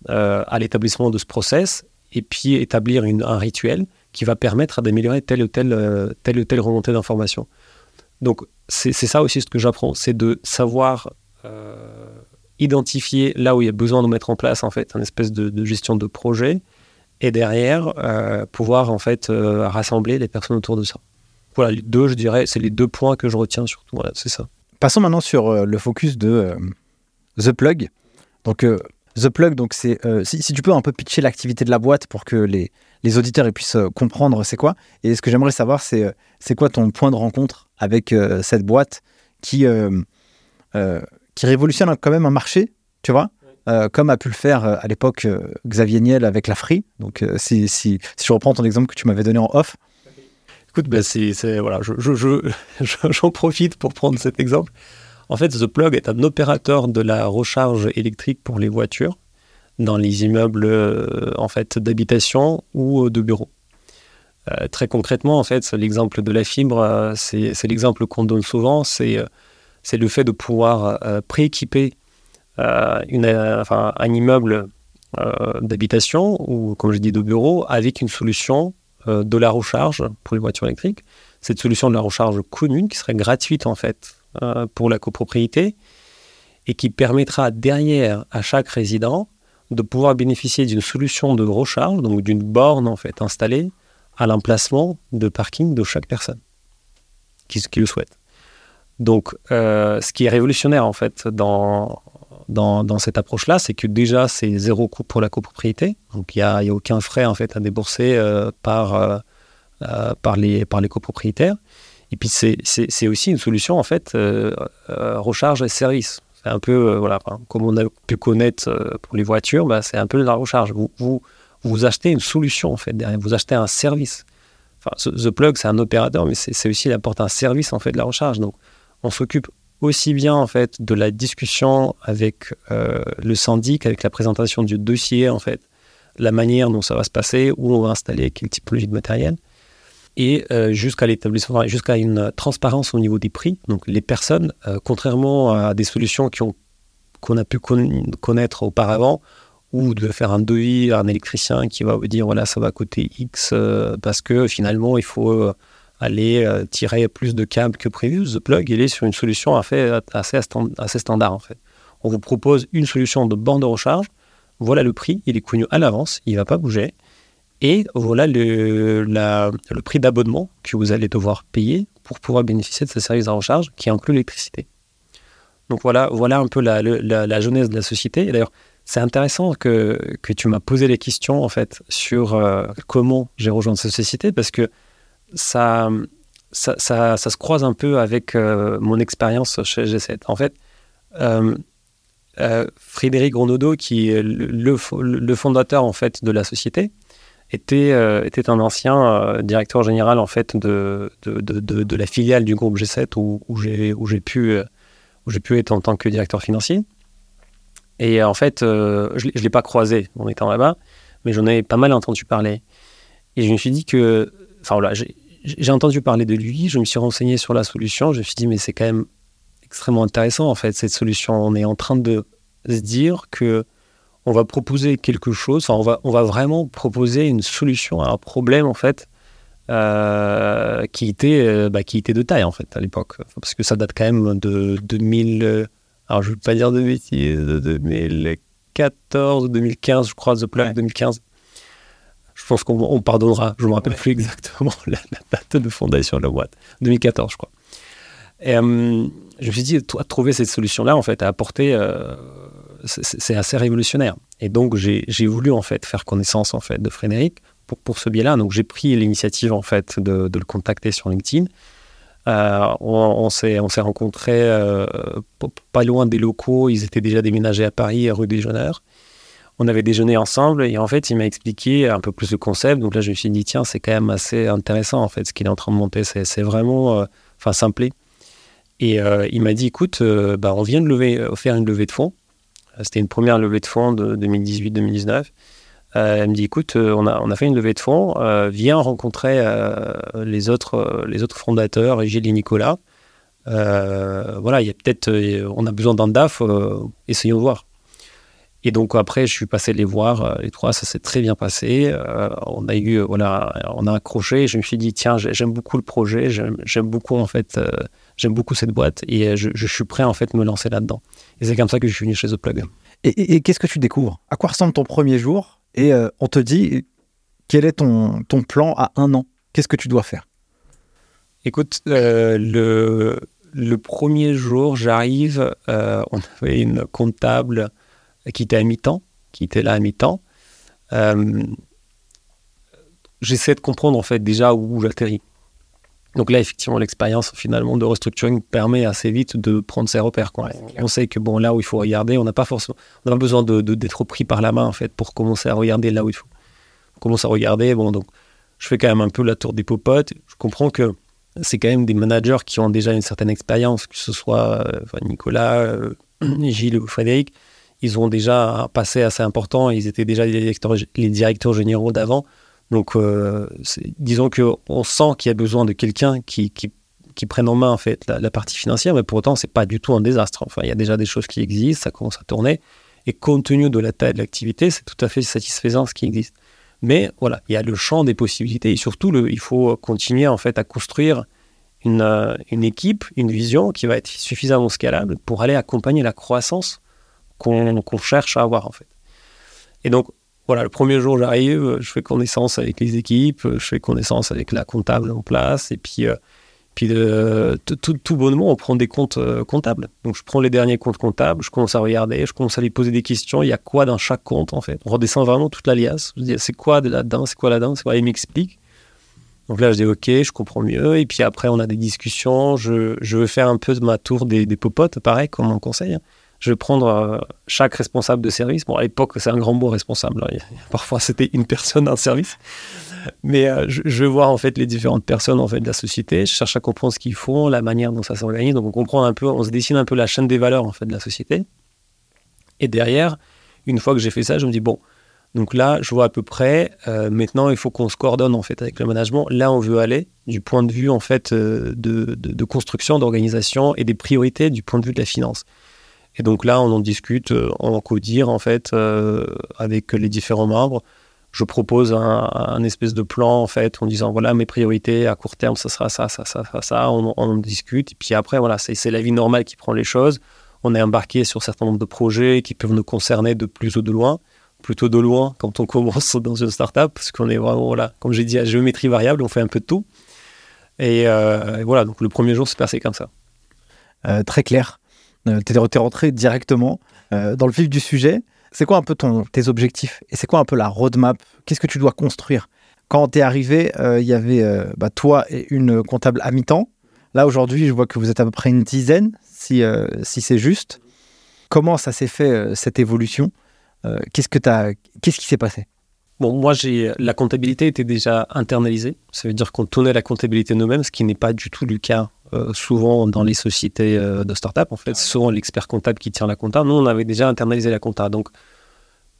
à l'établissement de ce process et puis établir un rituel qui va permettre d'améliorer telle ou telle, telle ou telle remontée d'informations. Donc c'est ça aussi ce que j'apprends, c'est de savoir identifier là où il y a besoin de mettre en place en fait une espèce de, gestion de projet et derrière pouvoir en fait rassembler les personnes autour de ça. Voilà, les deux, je dirais, c'est les deux points que je retiens surtout. Voilà, c'est ça. Passons maintenant sur euh, le focus de euh, The Plug. Donc, euh, The Plug, donc c'est si, tu peux un peu pitcher l'activité de la boîte pour que les, les auditeurs puissent comprendre c'est quoi. Et ce que j'aimerais savoir, c'est c'est quoi ton point de rencontre avec cette boîte qui, qui révolutionne quand même un marché, tu vois comme a pu le faire à l'époque Xavier Niel avec la Free. Donc, si, si, si, je reprends ton exemple que tu m'avais donné en off, Écoute, ben c'est, voilà, j'en je, je, profite pour prendre cet exemple. En fait, The Plug est un opérateur de la recharge électrique pour les voitures dans les immeubles euh, en fait d'habitation ou de bureaux. Euh, très concrètement, en fait, l'exemple de la fibre, euh, c'est, l'exemple qu'on donne souvent, c'est, le fait de pouvoir prééquiper enfin, un immeuble d'habitation ou, comme je dis, de bureau avec une solution euh, de la recharge pour les voitures électriques. Cette solution de la recharge commune qui serait gratuite en fait euh, pour la copropriété et qui permettra derrière à chaque résident de pouvoir bénéficier d'une solution de recharge, donc d'une borne en fait installée à l'emplacement de parking de chaque personne qui, le souhaite. Donc, euh, ce qui est révolutionnaire en fait dans, dans, cette approche-là, c'est que déjà, c'est zéro coût pour la copropriété. Donc, il n'y a, a, aucun frais en fait, à débourser euh, par, euh, par, les, par les copropriétaires. Et puis, c'est aussi une solution, en fait, recharge et service. C'est un peu, voilà, comme on a pu connaître pour les voitures, bah, c'est un peu la recharge. Vous, vous, vous, achetez une solution, en fait. Vous achetez un service. The Plug, c'est un opérateur, mais c'est aussi, il apporte un service, en fait, de la recharge. Donc, on s'occupe aussi bien en fait de la discussion avec euh, le syndic, avec la présentation du dossier en fait, la manière dont ça va se passer, où on va installer, quelle typologie de matériel, et euh, jusqu'à l'établissement, jusqu'à une transparence au niveau des prix. Donc les personnes, euh, contrairement à des solutions qu'on a pu connaître auparavant, ou de faire un devis à un électricien qui va vous dire voilà ça va coûter X parce que finalement il faut aller euh, tirer plus de câbles que prévu. The Plug, il est sur une solution assez, assez standard en fait. On vous propose une solution de borne de recharge. Voilà le prix, il est connu à l'avance, il ne va pas bouger. Et voilà le, le prix d'abonnement que vous allez devoir payer pour pouvoir bénéficier de ce service de recharge qui inclut l'électricité. Donc voilà, voilà un peu la, la, jeunesse de la société. Et d'ailleurs, c'est intéressant que, que tu m'as posé les questions en fait sur euh, comment j'ai rejoint cette société parce que ça, ça, se croise un peu avec euh, mon expérience chez G7. En fait, euh, Frédéric Gronodo, qui est le, le, fondateur en fait de la société, était, était un ancien directeur général en fait de, de, de, la filiale du groupe G7 où, où j'ai pu, pu être en tant que directeur financier. Et en fait, je ne l'ai pas croisé en étant là-bas, mais j'en ai pas mal entendu parler. Et je me suis dit que enfin voilà, j'ai entendu parler de lui, je me suis renseigné sur la solution, je me suis dit mais c'est quand même extrêmement intéressant en fait cette solution. On est en train de se dire que on va proposer quelque chose, enfin on va on va vraiment proposer une solution à un problème en fait euh, qui était euh, bah, qui était de taille en fait à l'époque parce que ça date quand même de 2000 alors je veux pas dire de bêtises de 2014 2015 je crois The Plug 2015 je pense qu'on pardonnera. Je ne me rappelle plus exactement la, date de fondation de la boîte. 2014, je crois. Et euh, je me suis dit, toi, trouver cette solution-là, en fait, à apporter, euh, c'est assez révolutionnaire. Et donc, j'ai voulu, en fait, faire connaissance, en fait, de Frédéric pour, pour ce biais-là. Donc, j'ai pris l'initiative, en fait, de, le contacter sur LinkedIn. Euh, on, on s'est rencontrés pas loin des locaux. Ils étaient déjà déménagés à Paris, à rue des Jeuneurs on avait déjeuné ensemble et en fait, il m'a expliqué un peu plus le concept. Donc là, je me suis dit, tiens, c'est quand même assez intéressant en fait ce qu'il est en train de monter. C'est vraiment, euh, enfin, simplé. Et euh, il m'a dit, écoute, euh, bah, on vient de lever, faire une levée de fonds. C'était une première levée de fonds de 2018-2019. il me dit, écoute, on a, on a fait une levée de fonds. viens rencontrer les autres, les autres fondateurs, Gilles et Nicolas. voilà, il y a peut-être, on a besoin d'un DAF. essayons de voir. Et donc après, je suis passé les voir, euh, les trois, ça s'est très bien passé. Euh, on a eu, voilà, on a accroché. Je me suis dit, tiens, j'ai- j'aime beaucoup le projet, j'aime beaucoup en fait, euh, j'aime beaucoup cette boîte et je, je suis prêt en fait me lancer là-dedans. Et c'est comme ça que je suis venu chez The Plug. Et, et- et qu'est-ce que tu découvres? À quoi ressemble ton premier jour? Et euh, on te dit, quel est ton, ton plan à un an? Qu'est-ce que tu dois faire? Écoute, le, le premier jour, j'arrive, on avait une comptable qui était à mi-temps, qui était là à mi-temps. Euh, J'essaie de comprendre en fait déjà où j'atterris. Donc là, effectivement, l'expérience finalement de restructuring permet assez vite de prendre ses repères. Quoi. on sait que bon, là où il faut regarder, on n'a pas forcément, on n'a pas besoin de- de- d'être pris par la main en fait pour commencer à regarder là où il faut. On commence à regarder. Bon, donc je fais quand même un peu la tour des popotes. Je comprends que c'est quand même des managers qui ont déjà une certaine expérience, que ce soit euh, Nicolas, euh, Gilles ou Frédéric. Ils ont déjà un passé assez important. Ils étaient déjà les directeurs, généraux d'avant. Donc, euh, disons qu'on sent qu'il y a besoin de quelqu'un qui, qui, prenne en main en fait la, partie financière, mais pour autant, c'est pas du tout un désastre. Enfin, il y a déjà des choses qui existent, ça commence à tourner. Et compte tenu de la taille de l'activité, c'est tout à fait satisfaisant ce qui existe. Mais voilà, il y a le champ des possibilités et surtout, il faut continuer en fait à construire une, euh, une équipe, une vision qui va être suffisamment scalable pour aller accompagner la croissance qu'on cherche à avoir en fait. Et donc, voilà, le premier jour, j'arrive, je fais connaissance avec les équipes, je fais connaissance avec la comptable en place, et puis, euh, puis tout, bonnement, on prend des comptes euh, comptables. Donc, je prends les derniers comptes comptables, je commence à regarder, je commence à lui poser des questions. Il y a quoi dans chaque compte, en fait? On redescend vraiment toute l'alias. Je dis, c'est quoi de là-dedans? C'est quoi là-dedans? C'est quoi? Il m'explique. Donc là, je dis, OK, je comprends mieux. Et puis après, on a des discussions. Je, je veux faire un peu de ma tour des, des popotes, pareil, comme on conseille. Je vais prendre euh, chaque responsable de service. Bon, à l'époque, c'est un grand mot responsable. hein. Parfois, c'était une personne, un service. Mais euh, je, vais voir en fait les différentes personnes en fait de la société. Je cherche à comprendre ce qu'ils font, la manière dont ça s'organise. Donc, on comprend un peu, on se dessine un peu la chaîne des valeurs en fait de la société. Et derrière, une fois que j'ai fait ça, je me dis bon, donc là, je vois à peu près. euh, maintenant, il faut qu'on se coordonne en fait avec le management. Là, on veut aller du point de vue en fait de construction, d'organisation et des priorités du point de vue de la finance. Et donc là, on en discute euh, en codir en fait euh, avec les différents membres. Je propose un, espèce de plan en fait en disant voilà mes priorités à court terme, ça sera ça, ça, ça, ça. On, on en discute. Et puis après, voilà, c'est la vie normale qui prend les choses. On est embarqué sur un certain nombre de projets qui peuvent nous concerner de plus ou de loin plutôt de loin quand on commence dans une startup, parce qu'on est vraiment, voilà, comme j'ai dit, à géométrie variable, on fait un peu de tout. Et, euh, voilà, donc le premier jour, c'est passé comme ça. Très clair. Euh, T'es t'es rentré directement euh, dans le vif du sujet. C'est quoi un peu tes objectifs Et c'est quoi un peu la roadmap? Qu'est-ce que tu dois construire? Quand t'es arrivé, euh, il y avait euh, bah, toi et une comptable à mi-temps. Là, aujourd'hui, je vois que vous êtes à peu près une dizaine, si, euh, si c'est juste. Comment ça s'est fait, euh, cette évolution? Euh, Qu'est-ce que qui s'est passé? Bon, moi, la comptabilité était déjà internalisée. Ça veut dire qu'on tournait la comptabilité nous-mêmes, ce qui n'est pas du tout le cas euh, souvent dans les sociétés euh, de start-up. En fait, c'est souvent l'expert comptable qui tient la compta. Nous, on avait déjà internalisé la compta. Donc,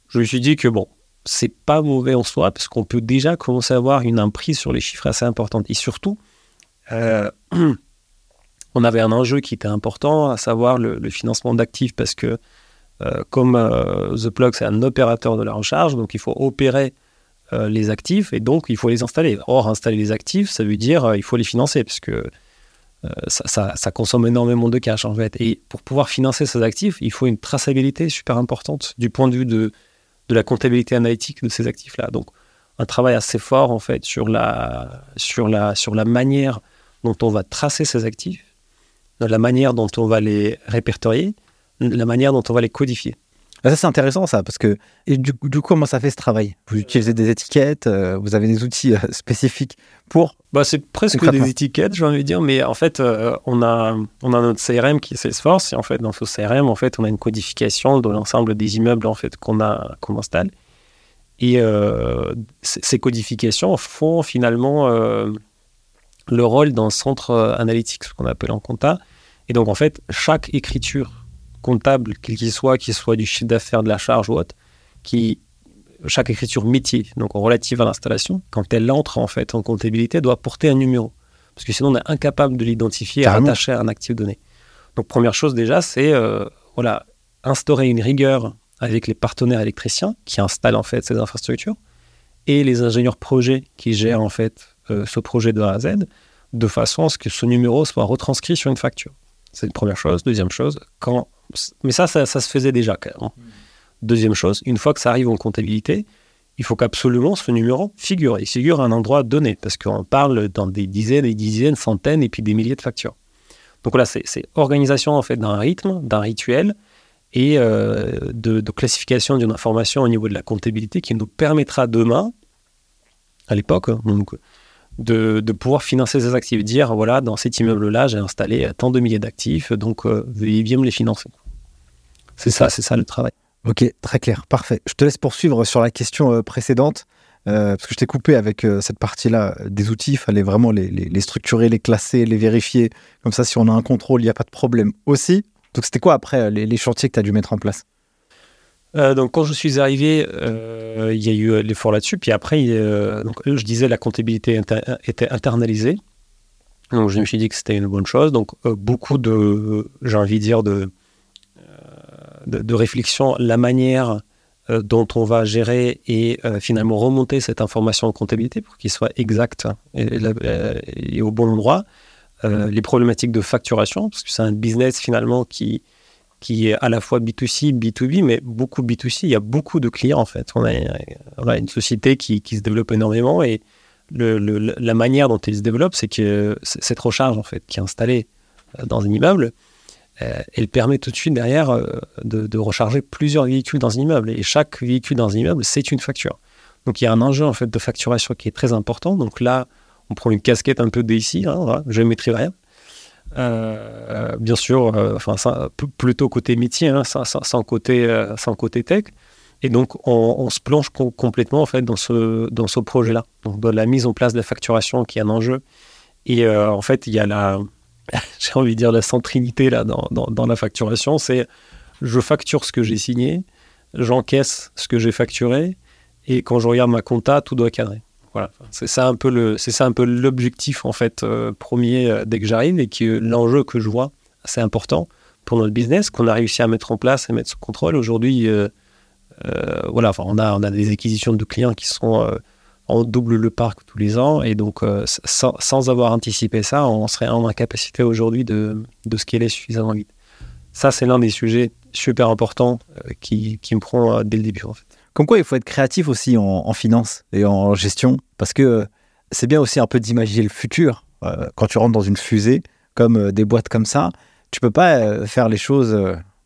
je me suis dit que bon, c'est pas mauvais en soi, parce qu'on peut déjà commencer à avoir une emprise sur les chiffres assez importante. Et surtout, euh, on avait un enjeu qui était important, à savoir le, le financement d'actifs, parce que comme The Plug, c'est un opérateur de la recharge, donc il faut opérer les actifs et donc il faut les installer. Or, installer les actifs, ça veut dire il faut les financer, parce que ça, ça- ça consomme énormément de cash en fait. Et pour pouvoir financer ces actifs, il faut une traçabilité super importante du point de vue de, de la comptabilité analytique de ces actifs-là. Donc, un travail assez fort en fait sur la, sur la, sur la manière dont on va tracer ces actifs, la manière dont on va les répertorier, la manière dont on va les codifier. Ah, Ça, c'est intéressant, ça, parce que. Et du, coup- du coup, comment ça fait ce travail? Vous utilisez des étiquettes, euh, vous avez des outils euh, spécifiques pour. Bah, c'est presque des étiquettes, j'ai envie de dire, mais en fait, euh, on, a, on a notre CRM qui est Salesforce, et en fait, dans ce CRM, en fait, on a une codification de l'ensemble des immeubles en fait, qu'on a- qu'on installe. Et ces codifications font finalement le rôle d'un centre analytique, ce qu'on appelle en compta. Et donc, en fait, chaque écriture comptable, quel qu'il soit, qu'il soit du chiffre d'affaires, de la charge ou autre, qui, chaque écriture métier, donc relative à l'installation, quand elle entre en fait en comptabilité, doit porter un numéro. Parce que sinon, on est incapable de l'identifier et rattacher à un actif donné. Donc, première chose déjà, c'est euh, voilà, instaurer une rigueur avec les partenaires électriciens qui installent en fait ces infrastructures et les ingénieurs projets qui gèrent en fait euh, ce projet de A à Z, de façon à ce que ce numéro soit retranscrit sur une facture. C'est une première chose. Deuxième chose, quand mais ça, ça, se faisait déjà quand même. Hein. Deuxième chose, une fois que ça arrive en comptabilité, il faut qu'absolument ce numéro figure. Il figure à un endroit donné, parce qu'on parle dans des dizaines, des dizaines, centaines et puis des milliers de factures. Donc là, c'est organisation en fait d'un rythme, d'un rituel et euh, de, classification d'une information au niveau de la comptabilité qui nous permettra demain, à l'époque, hein, de, de, pouvoir financer ces actifs. Dire, voilà, dans cet immeuble-là, j'ai installé tant de milliers d'actifs, donc euh, veuillez bien me les financer. C'est ça, c'est ça le travail. Ok, très clair, parfait. Je te laisse poursuivre sur la question euh, précédente, parce que je t'ai coupé avec cette partie-là des outils. Il fallait vraiment les, les, structurer, les classer, les vérifier. Comme ça, si on a un contrôle, il n'y a pas de problème aussi. Donc c'était quoi après les, chantiers que tu as dû mettre en place? Euh, donc quand je suis arrivé, euh, il y a eu l'effort là-dessus. Puis après, donc, je disais la comptabilité était internalisée. Donc je me suis dit que c'était une bonne chose. Donc euh, beaucoup de, j'ai envie de dire, de, de, réflexion, la manière dont on va gérer et finalement remonter cette information en comptabilité pour qu'il soit exact et, au bon endroit. Euh, les problématiques de facturation, parce que c'est un business finalement qui, qui est à la fois B2C, B2B, mais beaucoup B2C. Il y a beaucoup de clients en fait. On a, une société qui, qui, se développe énormément et la manière dont elle se développe, c'est que cette recharge en fait qui est installée euh, dans un immeuble, euh, elle permet tout de suite derrière de, de, recharger plusieurs véhicules dans un immeuble. Et chaque véhicule dans un immeuble, c'est une facture. Donc il y a un enjeu en fait de facturation qui est très important. Donc là, on prend une casquette un peu d'ici, hein, je ne maîtrise rien. Euh, bien sûr, euh, enfin, plutôt côté métier, hein, sans, côté, euh, sans côté tech. Et donc, on, se plonge complètement en fait dans ce, dans ce projet-là. Donc, dans la mise en place de la facturation qui est un enjeu. Et en fait, il y a la, j'ai envie de dire la centrinité là dans, dans, la facturation. C'est je facture ce que j'ai signé, j'encaisse ce que j'ai facturé, et quand je regarde ma compta, tout doit cadrer. Voilà, c'est ça un peu le, c'est ça un peu l'objectif en fait euh, premier euh, dès que j'arrive et que l'enjeu que je vois assez important pour notre business qu'on a réussi à mettre en place et mettre sous contrôle aujourd'hui. Euh, voilà, on a on a des acquisitions de clients qui sont on double le parc tous les ans et donc sans, sans, avoir anticipé ça, on serait en incapacité aujourd'hui de, de scaler suffisamment vite. Ça, c'est l'un des sujets super importants qui, qui me prend dès le début en. Comme quoi, il faut être créatif aussi en, finance et en gestion, parce que euh, c'est bien aussi un peu d'imaginer le futur. Euh, quand tu rentres dans une fusée, comme euh, des boîtes comme ça, tu peux pas faire les choses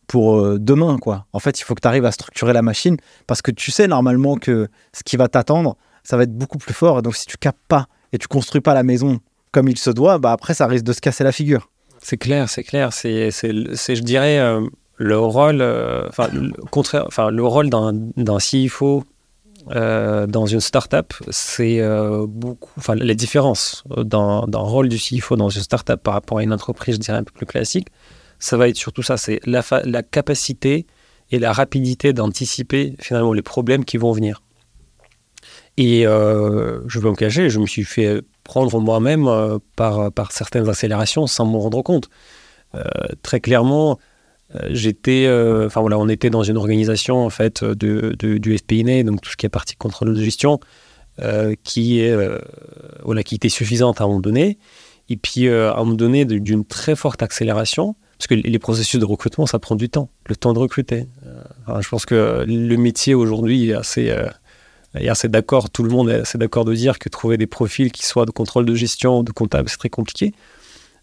pour demain, quoi. En fait, il faut que tu arrives à structurer la machine, parce que tu sais normalement que ce qui va t'attendre, ça va être beaucoup plus fort. Donc, si tu capes pas et tu construis pas la maison comme il se doit, bah après, ça risque de se casser la figure. C'est clair, c'est clair. C'est, je dirais, le rôle, euh, enfin, contraire, le rôle d'un CFO euh, dans une startup, c'est euh, beaucoup, enfin, les différences d'un rôle du CFO dans une startup par rapport à une entreprise, je dirais un peu plus classique, ça va être surtout ça, c'est la, la capacité et la rapidité d'anticiper finalement les problèmes qui vont venir. Et je vais me cacher, je me suis fait prendre moi-même par, par certaines accélérations sans m'en rendre compte. très clairement, euh, j'étais, euh, enfin voilà, on était dans une organisation en fait de, du SPINE, donc tout ce qui est partie contrôle de gestion, euh, qui est voilà, qui était suffisante à un moment donné, et puis à un moment donné d'une très forte accélération, parce que les processus de recrutement, ça prend du temps, le temps de recruter. je pense que le métier aujourd'hui est assez est assez d'accord, tout le monde est d'accord de dire que trouver des profils qui soient de contrôle de gestion, de comptable, c'est très compliqué.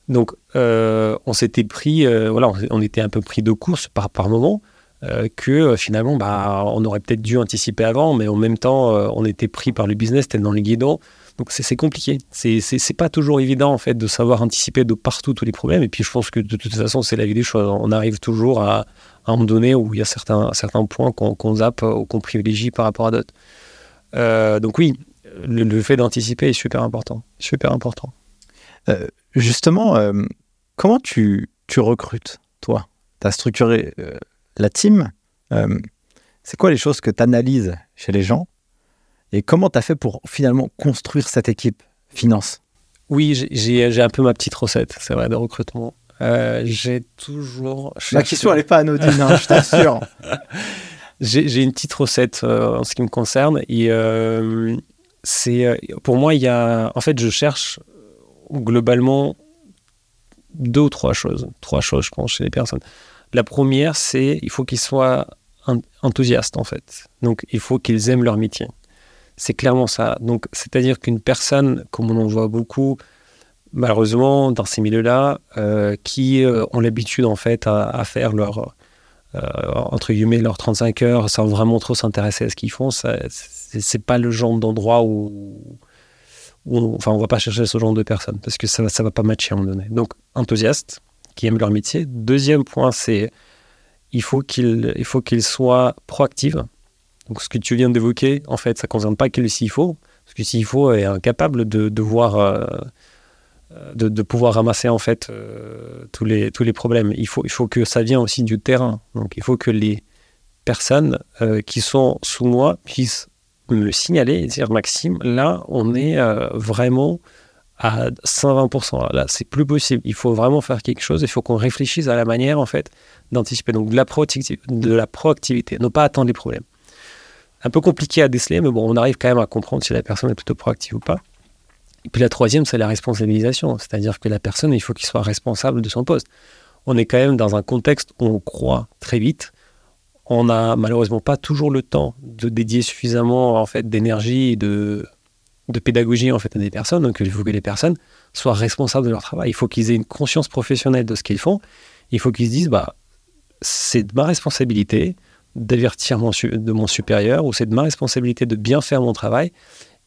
Donc, euh, on s'était pris, euh, voilà, on, était un peu pris de course par, par moment, euh, que finalement, bah, on aurait peut-être dû anticiper avant, mais en même temps, on était pris par le business, c'était dans les guidons. Donc, c'est compliqué. C'est pas toujours évident, en fait, de savoir anticiper de partout tous les problèmes. Et puis, je pense que de toute façon, c'est la vie des choses. On arrive toujours à, un moment donné où il y a certains, certains points qu'on zappe ou qu'on privilégie par rapport à d'autres. Donc, oui, le, le fait d'anticiper est super important. Super important. Euh, justement, euh, comment tu, tu, recrutes, toi? Tu as structuré euh, la team. c'est quoi les choses que tu analyses chez les gens? Et comment tu as fait pour finalement construire cette équipe finance? Oui, j'ai un peu ma petite recette, c'est vrai, de recrutement. j'ai toujours. La question, elle n'est pas anodine, hein, je t'assure. J'ai une petite recette en ce qui me concerne. Et c'est pour moi, il y a. En fait, je cherche globalement deux ou trois choses. Trois choses, je pense, chez les personnes. La première, c'est il faut qu'ils soient enthousiastes, en fait. Donc, il faut qu'ils aiment leur métier. C'est clairement ça. Donc, c'est-à-dire qu'une personne, comme on en voit beaucoup, malheureusement, dans ces milieux-là, euh, qui euh, ont l'habitude, en fait, à, faire leur, euh, entre guillemets, leurs 35 heures sans vraiment trop s'intéresser à ce qu'ils font, c'est pas le genre d'endroit où, où, enfin, on va pas chercher ce genre de personnes parce que ça, ça va pas matcher à un moment donné. Donc, enthousiastes, qui aiment leur métier. Deuxième point, c'est il faut qu'ils il faut soient proactifs. Donc, ce que tu viens d'évoquer, en fait, ça ne concerne pas que le CFO, parce que le CFO est incapable de, de voir, euh, de, de, pouvoir ramasser en fait euh, tous, les, tous les problèmes. Il faut, il faut que ça vienne aussi du terrain. Donc, il faut que les personnes euh, qui sont sous moi puissent me le signaler et dire Maxime, là, on est vraiment à 120%. Là, c'est plus possible. Il faut vraiment faire quelque chose. Il faut qu'on réfléchisse à la manière, en fait, d'anticiper. Donc, de la, de la proactivité, ne pas attendre les problèmes. Un peu compliqué à déceler, mais bon, on arrive quand même à comprendre si la personne est plutôt proactive ou pas. Et puis la troisième, c'est la responsabilisation. C'est-à-dire que la personne, il faut qu'il soit responsable de son poste. On est quand même dans un contexte où on croit très vite. On n'a malheureusement pas toujours le temps de dédier suffisamment en fait d'énergie et de de pédagogie en fait à des personnes. Donc il faut que les personnes soient responsables de leur travail. Il faut qu'ils aient une conscience professionnelle de ce qu'ils font. Il faut qu'ils se disent bah c'est de ma responsabilité d'avertir de mon supérieur ou c'est de ma responsabilité de bien faire mon travail.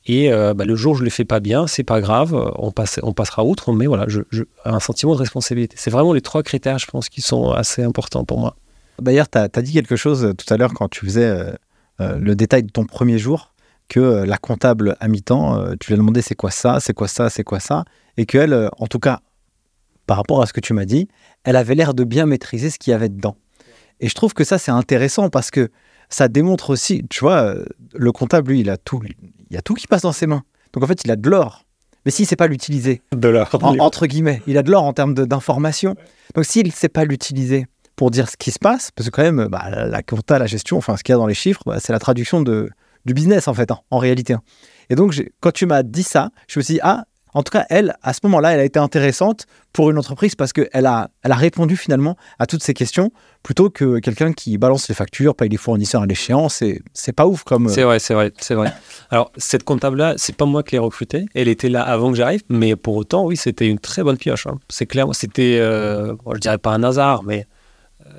Et euh, bah, le jour où je ne le fais pas bien, c'est pas grave, on, on passera outre, mais voilà, je, un sentiment de responsabilité. C'est vraiment les trois critères, je pense, qui sont assez importants pour moi. D'ailleurs, tu as, dit quelque chose tout à l'heure quand tu faisais euh, euh, le détail de ton premier jour que euh, la comptable à mi-temps, euh, tu lui as demandé c'est quoi ça, c'est quoi ça, c'est quoi ça, et qu'elle, euh, en tout cas, par rapport à ce que tu m'as dit, elle avait l'air de bien maîtriser ce qu'il y avait dedans. Et je trouve que ça, c'est intéressant parce que ça démontre aussi, tu vois, le comptable, lui, il a tout, il y a tout qui passe dans ses mains. Donc en fait, il a de l'or. Mais s'il ne sait pas l'utiliser, de l'or, entre guillemets, il a de l'or en termes d'information. Donc s'il ne sait pas l'utiliser pour dire ce qui se passe, parce que quand même, bah, la compta, la gestion, enfin ce qu'il y a dans les chiffres, bah, c'est la traduction de, du business en fait, hein, en réalité. Hein. Et donc, quand tu m'as dit ça, je me suis dit, ah, en tout cas, elle, à ce moment-là, elle a été intéressante pour une entreprise parce qu'elle a, elle a répondu finalement à toutes ces questions plutôt que quelqu'un qui balance les factures, paye les fournisseurs à l'échéance. C'est pas ouf comme. C'est vrai, c'est vrai, c'est vrai. Alors, cette comptable-là, c'est pas moi qui l'ai recrutée. Elle était là avant que j'arrive, mais pour autant, oui, c'était une très bonne pioche. Hein. C'est clair, c'était, euh, je dirais pas un hasard, mais,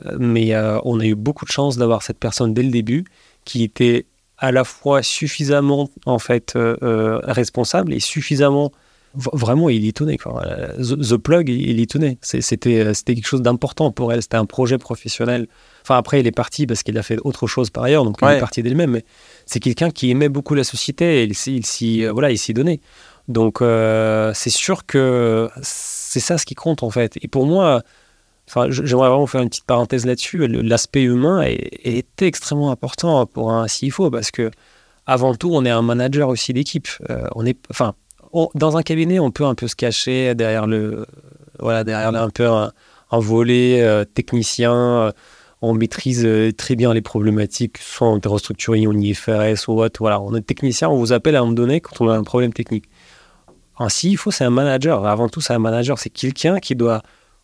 euh, mais euh, on a eu beaucoup de chance d'avoir cette personne dès le début qui était à la fois suffisamment en fait euh, responsable et suffisamment vraiment il étonné quoi. The, plug il étonné c'était euh, c'était quelque chose d'important pour elle. C'était un projet professionnel. Enfin après il est parti parce qu'il a fait autre chose par ailleurs donc il est parti d'elle-même. Mais c'est quelqu'un qui aimait beaucoup la société et il s'y voilà il s'y donnait. Donc c'est sûr que c'est ça ce qui compte en fait. Et pour moi Enfin, j'aimerais vraiment faire une petite parenthèse là-dessus. L'aspect humain est, extrêmement important pour un CFO parce que, avant tout, on est un manager aussi d'équipe. Euh, on est, enfin, dans un cabinet, on peut un peu se cacher derrière le, voilà, derrière un peu un, volet euh, technicien. Euh, on maîtrise très bien les problématiques, soit en restructuring, en IFRS ou autre. Voilà, on est technicien, on vous appelle à un moment donné quand on a un problème technique. Un CFO, c'est un manager. Avant tout, c'est un manager. C'est quelqu'un qui doit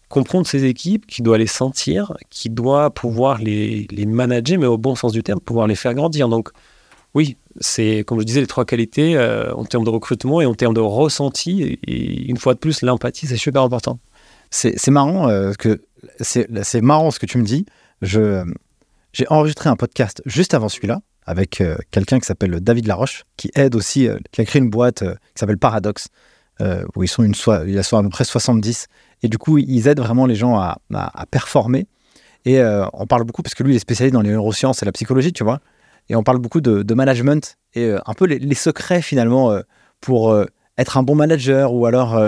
comprendre ses équipes, qui doit les sentir, qui doit pouvoir les, les, manager, mais au bon sens du terme, pouvoir les faire grandir. Donc, oui, c'est, comme je disais, les trois qualités euh, en termes de recrutement et en termes de ressenti. Et, une fois de plus, l'empathie, c'est super important. C'est, marrant euh, que marrant ce que tu me dis. Je, j'ai enregistré un podcast juste avant celui-là avec euh, quelqu'un qui s'appelle David Laroche, qui aide aussi, qui a créé une boîte qui s'appelle Paradox, où ils sont à peu près 70 et du coup, ils aident vraiment les gens à, performer. Et euh, on parle beaucoup, parce que lui, il est spécialisé dans les neurosciences et la psychologie, tu vois. Et on parle beaucoup de, management et euh, un peu les, secrets finalement euh, pour être un bon manager ou alors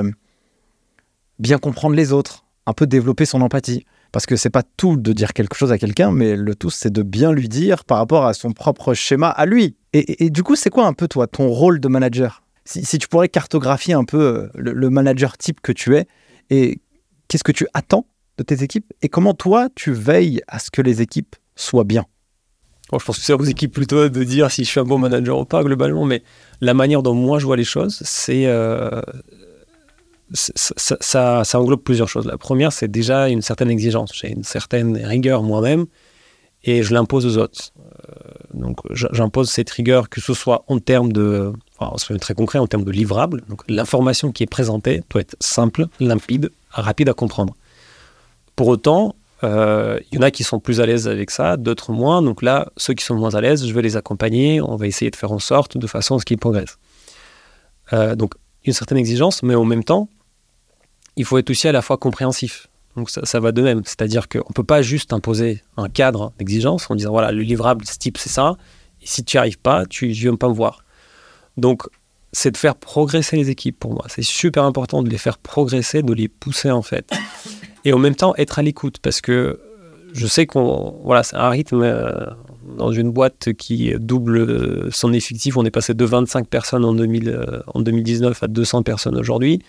bien comprendre les autres, un peu développer son empathie. Parce que c'est pas tout de dire quelque chose à quelqu'un, mais le tout, c'est de bien lui dire par rapport à son propre schéma à lui. Et, du coup, c'est quoi un peu, toi, ton rôle de manager? Si, tu pourrais cartographier un peu le manager type que tu es, et qu'est-ce que tu attends de tes équipes et comment toi tu veilles à ce que les équipes soient bien? Bon, je pense que c'est aux équipes plutôt de dire si je suis un bon manager ou pas globalement, mais la manière dont moi je vois les choses, c'est euh, ça, ça, ça, englobe plusieurs choses. La première, c'est déjà une certaine exigence. J'ai une certaine rigueur moi-même et je l'impose aux autres. Euh, donc j'impose cette rigueur, que ce soit en termes de, enfin, soit très concret, en termes de livrables. Donc l'information qui est présentée doit être simple, limpide, rapide à comprendre. Pour autant, il y en a qui sont plus à l'aise avec ça, d'autres moins. Donc là, ceux qui sont moins à l'aise, je vais les accompagner. On va essayer de faire en sorte de façon à ce qu'ils progressent. Euh, donc une certaine exigence, mais en même temps, il faut être aussi à la fois compréhensif. Donc ça, va de même. C'est-à-dire qu'on ne peut pas juste imposer un cadre d'exigence en disant voilà, le livrable, ce type, c'est ça. Et si tu n'y arrives pas, tu ne viens pas me voir. Donc c'est de faire progresser les équipes pour moi. C'est super important de les faire progresser, de les pousser en fait. Et en même temps, être à l'écoute parce que je sais qu'on. Voilà, c'est un rythme. Euh, dans une boîte qui double son effectif, on est passé de 25 personnes en, 2000, euh, en 2019 à 200 personnes aujourd'hui.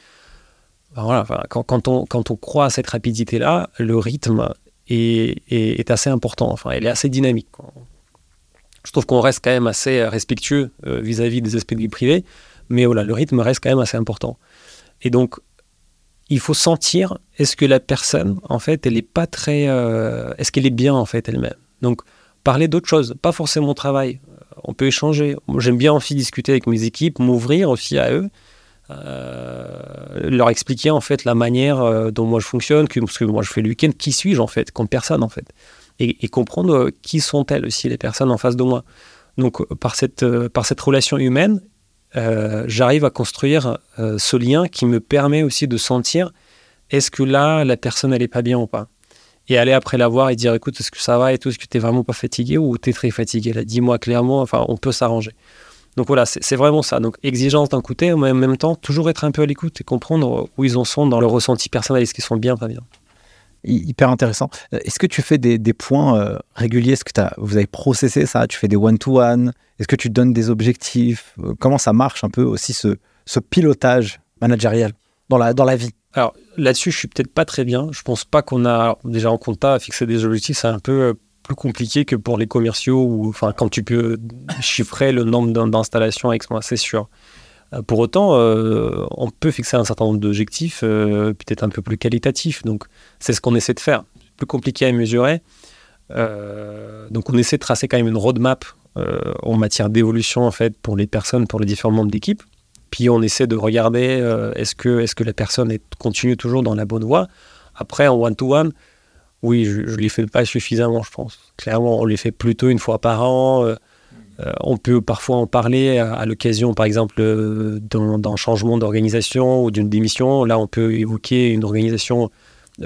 Ben voilà, quand, on, quand on croit à cette rapidité-là, le rythme est, est, assez important, enfin, elle est assez dynamique. Je trouve qu'on reste quand même assez respectueux euh, vis-à-vis des aspects de vie privée, mais voilà, le rythme reste quand même assez important. Et donc, il faut sentir est-ce que la personne, en fait, elle est pas très. Euh, est-ce qu'elle est bien, en fait, elle-même? Donc, parler d'autre chose, pas forcément au travail. On peut échanger. J'aime bien aussi discuter avec mes équipes, m'ouvrir aussi à eux euh, leur expliquer en fait la manière euh, dont moi je fonctionne, que, parce que moi je fais le week-end, qui suis-je en fait, comme personne en fait, et, comprendre euh, qui sont-elles aussi les personnes en face de moi. Donc par cette, par cette relation humaine, j'arrive à construire ce lien qui me permet aussi de sentir est-ce que là la personne elle est pas bien ou pas? Et aller après la voir et dire écoute est-ce que ça va et tout? Est-ce que tu vraiment pas fatigué ou tu très fatigué? Dis-moi clairement enfin on peut s'arranger. Donc voilà, c'est vraiment ça. Donc exigence d'un côté, mais en même temps, toujours être un peu à l'écoute et comprendre où ils en sont dans leur ressenti personnel, est-ce qu'ils sont bien, pas bien? Hyper intéressant. Euh, est-ce que tu fais des, points euh, réguliers? Est-ce que vous avez processé ça? Tu fais des one-to-one? Est-ce que tu donnes des objectifs? Euh, Comment ça marche un peu aussi ce, pilotage managérial dans la, dans la vie? Alors là-dessus, je suis peut-être pas très bien. Je pense pas qu'on a déjà en compta fixer des objectifs. C'est un peu plus compliqué que pour les commerciaux ou enfin quand tu peux chiffrer le nombre d'installations avec moi, c'est sûr. Euh, pour autant, euh, on peut fixer un certain nombre d'objectifs, euh, peut-être un peu plus qualitatifs. Donc, c'est ce qu'on essaie de faire. Plus compliqué à mesurer. donc, on essaie de tracer quand même une roadmap en matière d'évolution en fait pour les personnes, pour les différents membres d'équipe. Puis, on essaie de regarder est-ce que, est que la personne est, continue toujours dans la bonne voie. Après, en one-to-one, one to one oui, je ne les fais pas suffisamment, je pense. Clairement, on les fait plutôt une fois par an. Euh, on peut parfois en parler à, l'occasion, par exemple, euh, d'un changement d'organisation ou d'une démission. Là, on peut évoquer une organisation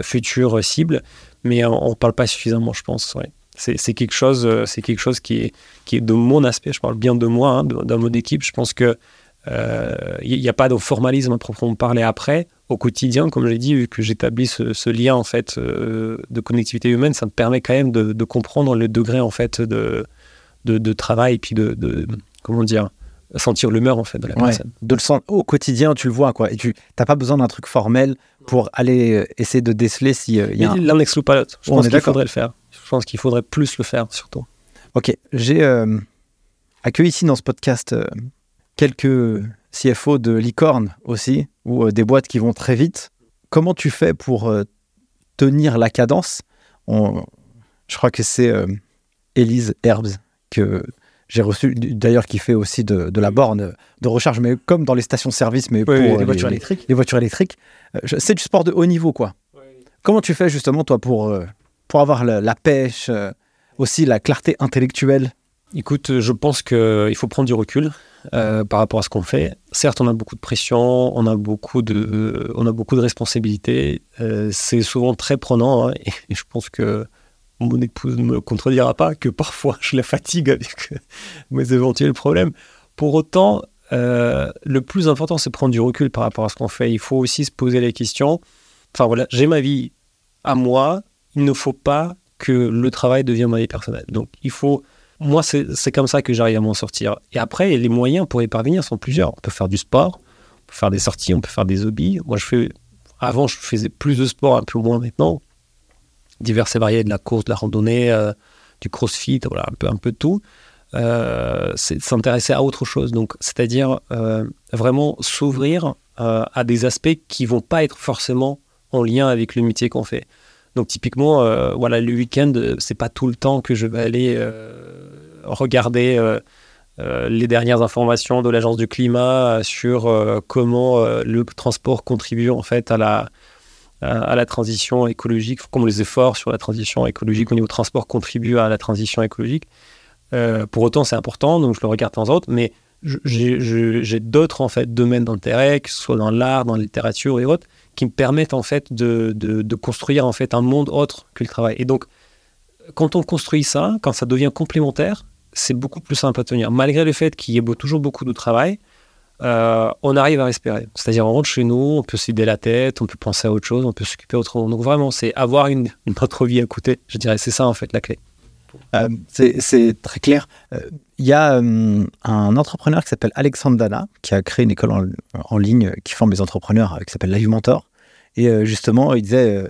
future cible, mais on ne parle pas suffisamment, je pense. C'est quelque chose, c'est quelque chose qui est, de mon aspect. Je parle bien de moi, hein, d'un mode d'équipe. Je pense que il n'y a pas de formalisme à proprement parler après au quotidien, comme je l'ai dit, vu que j'établis ce, lien en fait euh, de connectivité humaine, ça me permet quand même de, comprendre le degré en fait de, de, travail et puis de, comment dire sentir l'humeur en fait de la personne. De le sentir au quotidien, tu le vois quoi. Et tu n'as pas besoin d'un truc formel pour aller euh, essayer de déceler s'il y a. L'un n'exclut pas l'autre. Je pense qu'il faudrait le faire. Je pense qu'il faudrait plus le faire surtout. Ok, j'ai euh, accueilli ici dans ce podcast quelques CFO de licorne aussi, ou euh, des boîtes qui vont très vite. Comment tu fais pour euh, tenir la cadence? Je crois que c'est euh, Elise Herbs que j'ai reçu, d'ailleurs, qui fait aussi de, la borne de recharge, mais comme dans les stations-service, mais pour les, voitures électriques. Les voitures électriques. c'est du sport de haut niveau, quoi. Comment tu fais justement, toi, pour, pour avoir la pêche, aussi la clarté intellectuelle? Écoute, je pense qu'il faut prendre du recul. Euh, par rapport à ce qu'on fait. Certes, on a beaucoup de pression, on a beaucoup de, on a beaucoup de responsabilités. Euh, c'est souvent très prenant hein, et, je pense que mon épouse ne me contredira pas que parfois je la fatigue avec mes éventuels problèmes. Pour autant, euh, le plus important, c'est prendre du recul par rapport à ce qu'on fait. Il faut aussi se poser les questions. Enfin voilà, j'ai ma vie à moi. Il ne faut pas que le travail devienne ma vie personnelle. Donc il faut moi, c'est comme ça que j'arrive à m'en sortir. Et après, les moyens pour y parvenir sont plusieurs. On peut faire du sport, on peut faire des sorties, on peut faire des hobbies. Moi, je fais. Avant, je faisais plus de sport, un peu moins maintenant. Divers et variés, de la course, de la randonnée, euh, du crossfit, voilà, un peu, un peu tout. Euh, c'est s'intéresser à autre chose. Donc, c'est-à-dire euh, vraiment s'ouvrir euh, à des aspects qui vont pas être forcément en lien avec le métier qu'on fait. Donc, typiquement, voilà, le week-end, c'est pas tout le temps que je vais aller regarder les dernières informations de l'agence du climat sur comment le transport contribue en fait à la à la transition écologique, comment les efforts sur la transition écologique au niveau transport contribuent à la transition écologique. Euh, pour autant, c'est important, donc je le regarde de temps en temps, mais j'ai d'autres en fait domaines d'intérêt, que ce soit dans l'art, dans la littérature et autres, qui me permettent en fait de, de, construire en fait un monde autre que le travail. Et donc, quand on construit ça, quand ça devient complémentaire, c'est beaucoup plus simple à tenir. Malgré le fait qu'il y ait toujours beaucoup de travail, euh, on arrive à respirer. C'est-à-dire, on rentre chez nous, on peut s'aider la tête, on peut penser à autre chose, on peut s'occuper autrement. Donc vraiment, c'est avoir une, autre vie à côté. Je dirais, c'est ça en fait la clé. Euh, c'est très clair. Il euh, y a un entrepreneur qui s'appelle Alexandre Dana, qui a créé une école en, ligne qui forme les entrepreneurs, qui s'appelle Live Mentor. Et justement, il disait,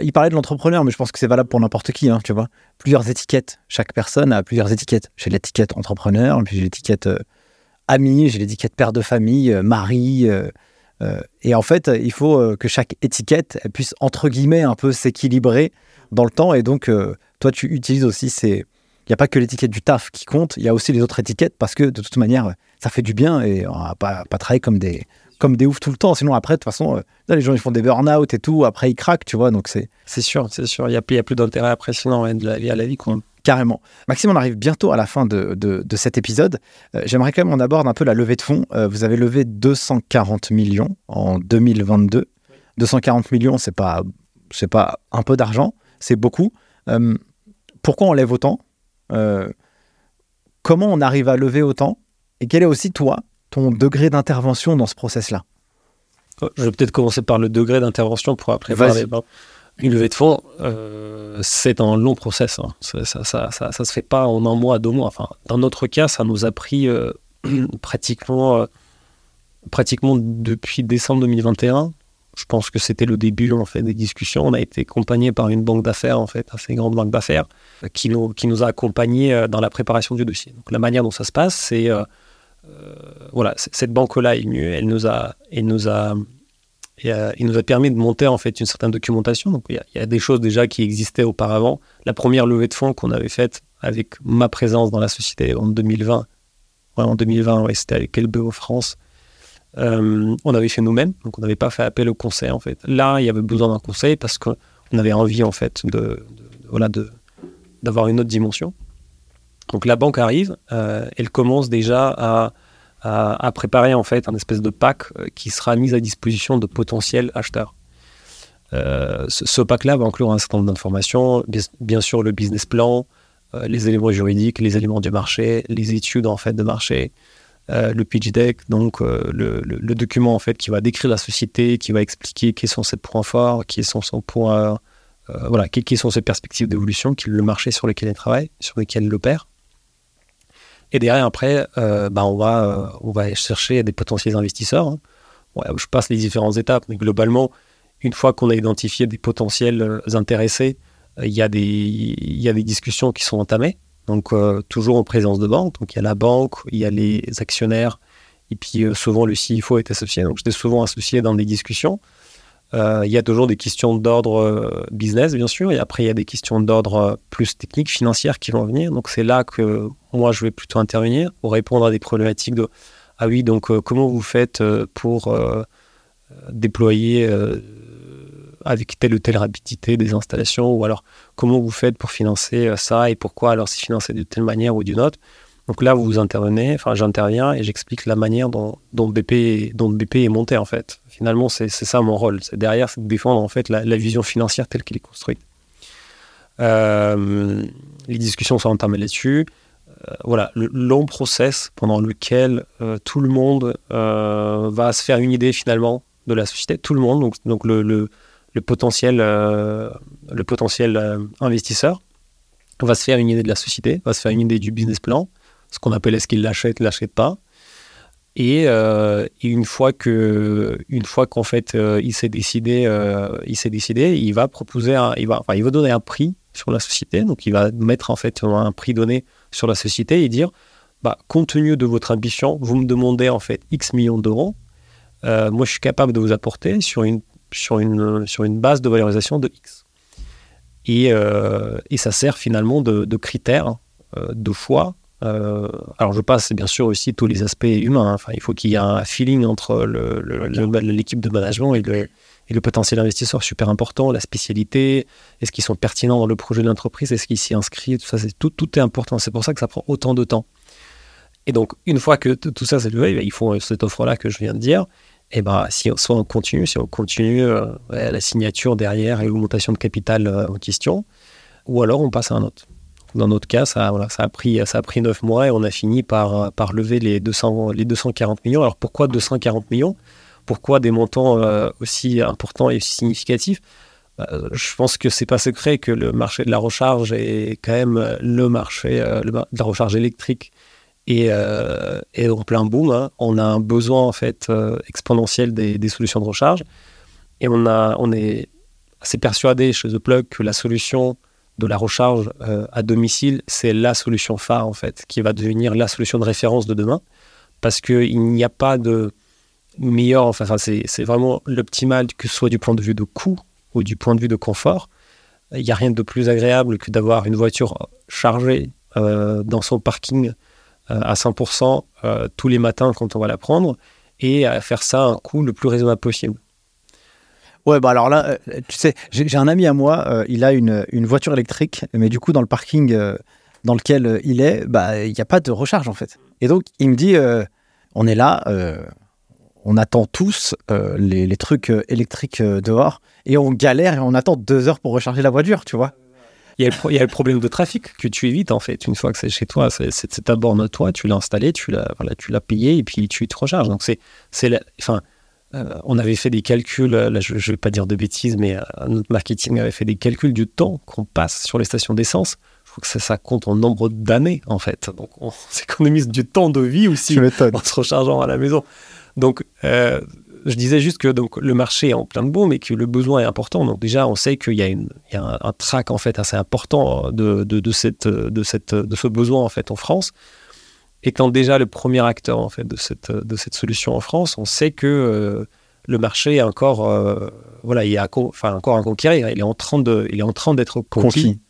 il parlait de l'entrepreneur, mais je pense que c'est valable pour n'importe qui, hein, tu vois. Plusieurs étiquettes. Chaque personne a plusieurs étiquettes. J'ai l'étiquette entrepreneur, puis j'ai l'étiquette ami, j'ai l'étiquette père de famille, mari. et en fait, il faut que chaque étiquette puisse, entre guillemets, un peu s'équilibrer dans le temps. Et donc, toi, tu utilises aussi ces. Il n'y a pas que l'étiquette du taf qui compte, il y a aussi les autres étiquettes parce que de toute manière, ça fait du bien et on va pas, pas travailler comme des, comme des oufs tout le temps. Sinon, après, de toute façon, euh, les gens ils font des burn-out et tout, après ils craquent, tu vois. Donc c'est. C'est sûr, c'est sûr. Il n'y a, a, plus d'intérêt après, sinon, la vie à la vie, quoi. Carrément. Maxime, on arrive bientôt à la fin de, de, cet épisode. Euh, j'aimerais quand même qu'on aborde un peu la levée de fonds. Euh, vous avez levé 240 millions en 2022. 240 millions, c'est pas, c'est pas un peu d'argent, c'est beaucoup pourquoi on lève autant? Euh, Comment on arrive à lever autant? Et quel est aussi, toi, ton degré d'intervention dans ce process-là? Oh, Je vais peut-être commencer par le degré d'intervention pour après parler. Une levée de fonds, euh, c'est un long process. Hein. Ça, ça, ça, se fait pas en un mois, deux mois. Enfin, dans notre cas, ça nous a pris euh, pratiquement, pratiquement depuis décembre 2021 je pense que c'était le début en fait des discussions. On a été accompagné par une banque d'affaires en fait, assez grande banque d'affaires, qui nous qui nous a accompagnés euh, dans la préparation du dossier. Donc la manière dont ça se passe, c'est euh, euh, voilà, cette banque-là est venue, elle nous a, elle nous a, il nous a permis de monter en fait une certaine documentation. Donc il y, a, des choses déjà qui existaient auparavant. La première levée de fonds qu'on avait faite avec ma présence dans la société en 2020, en 2020, ouais, c'était avec LBO France euh, on avait fait nous-mêmes, donc on n'avait pas fait appel au conseil en fait. Là, il y avait besoin d'un conseil parce qu'on avait envie en fait de, voilà d'avoir une autre dimension. Donc la banque arrive, euh, elle commence déjà à, à, préparer en fait un espèce de pack euh, qui sera mis à disposition de potentiels acheteurs. ce, pack-là va inclure un certain nombre d'informations, bien, sûr le business plan, les éléments juridiques, les éléments du marché, les études en fait de marché, euh, le pitch deck, donc euh, le, document en fait qui va décrire la société, qui va expliquer quels sont ses points forts, quels sont son points, euh, voilà, quelles sont ses perspectives d'évolution, le marché sur lequel elle travaille, sur lequel elle opère. Et derrière, après, bah, on, va, on va chercher des potentiels investisseurs. Hein. je passe les différentes étapes, mais globalement, une fois qu'on a identifié des potentiels intéressés, il y, a des, y a des discussions qui sont entamées. Donc, euh, toujours en présence de banque. Donc, il y a la banque, il y a les actionnaires, et puis euh, souvent le CFO est associé. Donc, j'étais souvent associé dans des discussions. Euh, il y a toujours des questions d'ordre business, bien sûr, et après, il y a des questions d'ordre plus technique, financière qui vont venir. Donc, c'est là que moi, je vais plutôt intervenir pour répondre à des problématiques de Ah oui, donc comment vous faites pour déployer avec telle ou telle rapidité des installations ou alors comment vous faites pour financer euh, ça et pourquoi? Alors c'est financé de telle manière ou d'une autre. Donc là, vous intervenez, enfin j'interviens et j'explique la manière dont, BP, dont BP est monté en fait. Finalement, c'est ça mon rôle. C'est derrière, c'est de défendre en fait la, vision financière telle qu'elle est construite. Euh, les discussions sont entamées là-dessus. Euh, voilà, le long process pendant lequel tout le monde va se faire une idée finalement de la société. Tout le monde, donc, donc le, le potentiel, euh, le potentiel euh, investisseur va se faire une idée de la société, va se faire une idée du business plan, ce qu'on appelle est-ce qu'il l'achète, l'achète pas. Et, euh, une fois que, une fois qu'en fait il s'est décidé, il s'est décidé, il va proposer, il va, il va donner un prix sur la société. Donc, il va mettre en fait un prix donné sur la société et dire, bah, compte tenu de votre ambition, vous me demandez en fait X millions d'euros. Euh, moi, je suis capable de vous apporter sur une, sur une, sur une base de valorisation de X. Et, euh, et ça sert finalement de, de critère euh, de choix. Euh, alors, je passe bien sûr aussi tous les aspects humains. hein. Enfin, il faut qu'il y ait un feeling entre l'équipe de management et le, et le potentiel investisseur super important, la spécialité, est-ce qu'ils sont pertinents dans le projet de l'entreprise, est-ce qu'ils s'y inscrivent, tout ça, c'est tout, tout est important. C'est pour ça que ça prend autant de temps. Et donc, une fois que tout ça s'est levé, ils font euh, cette offre-là que je viens de dire. Et ben, si on- soit on continue, si on continue euh, la signature derrière et l'augmentation de capital euh, en question, ou alors on passe à un autre. Dans notre cas, ça, a pris, ça a pris 9 mois et on a fini par, par lever les, 200, les 240 millions. Alors pourquoi 240 millions? Pourquoi des montants euh, aussi importants et aussi significatifs? Bah, Je pense que c'est pas secret que le marché de la recharge est quand même euh, le marché euh, de la recharge électrique est en plein boom. hein. On a un besoin en fait exponentiel des, des solutions de recharge et on, a, on est assez persuadé chez The Plug que la solution de la recharge euh, à domicile, c'est la solution phare en fait, qui va devenir la solution de référence de demain, parce qu'il n'y a pas de meilleur, enfin, c'est vraiment l'optimal, que ce soit du point de vue de coût ou du point de vue de confort. Il n'y a rien de plus agréable que d'avoir une voiture chargée euh, dans son parking euh, à 100% euh, tous les matins quand on va la prendre et à faire ça à un coût le plus raisonnable possible. Ouais, bah alors là, euh, tu sais, j'ai un ami à moi, euh, il a une, une voiture électrique, mais du coup, dans le parking euh, dans lequel il est, bah, il n'y a pas de recharge en fait. Et donc, il me dit, on est là, on attend tous les, trucs électriques dehors, et on galère et on attend deux heures pour recharger la voiture, tu vois. Il y, a le, problème de trafic que tu évites en fait une fois que c'est chez toi. C'est ta borne toi, tu l'as installé, tu l'as voilà, tu payé et puis tu te recharges. Donc c'est enfin euh, on avait fait des calculs. Là, je, je vais pas dire de bêtises, mais euh, notre marketing avait fait des calculs du temps qu'on passe sur les stations d'essence. Je crois que ça, ça compte en nombre d'années en fait. Donc on s'économise du temps de vie aussi en se rechargeant à la maison. Donc, euh, je disais juste que donc, le marché est en plein de boom et que le besoin est important. Donc, déjà, on sait qu'il y a, une, il y a un, un track en fait, assez important de, de, de, cette, de, cette, de ce besoin en, fait, en France. Étant déjà le premier acteur en fait, de, cette, de cette solution en France, on sait que euh, le marché est encore, euh, voilà, il est à enfin, encore à conquérir. Il est en train de- il est en train d'être conquis.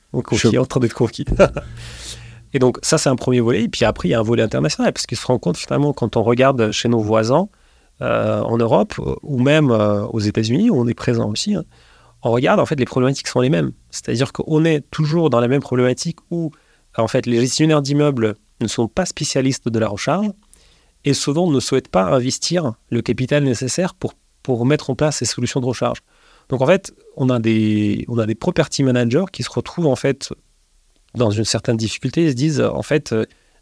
En train d'être conquis. Et donc, ça, c'est un premier volet. Et puis après, il y a un volet international, parce qu'il se rend compte finalement, quand on regarde chez nos voisins euh, en Europe, ou même aux États-Unis, où on est présent aussi, hein, on regarde, en fait, les problématiques sont les mêmes. C'est-à-dire qu'on est toujours dans la même problématique où, en fait, les gestionnaires d'immeubles ne sont pas spécialistes de la recharge et souvent ne souhaitent pas investir le capital nécessaire pour, pour mettre en place ces solutions de recharge. Donc, en fait, on a des, on a des property managers qui se retrouvent, en fait, dans une certaine difficulté, ils se disent en fait,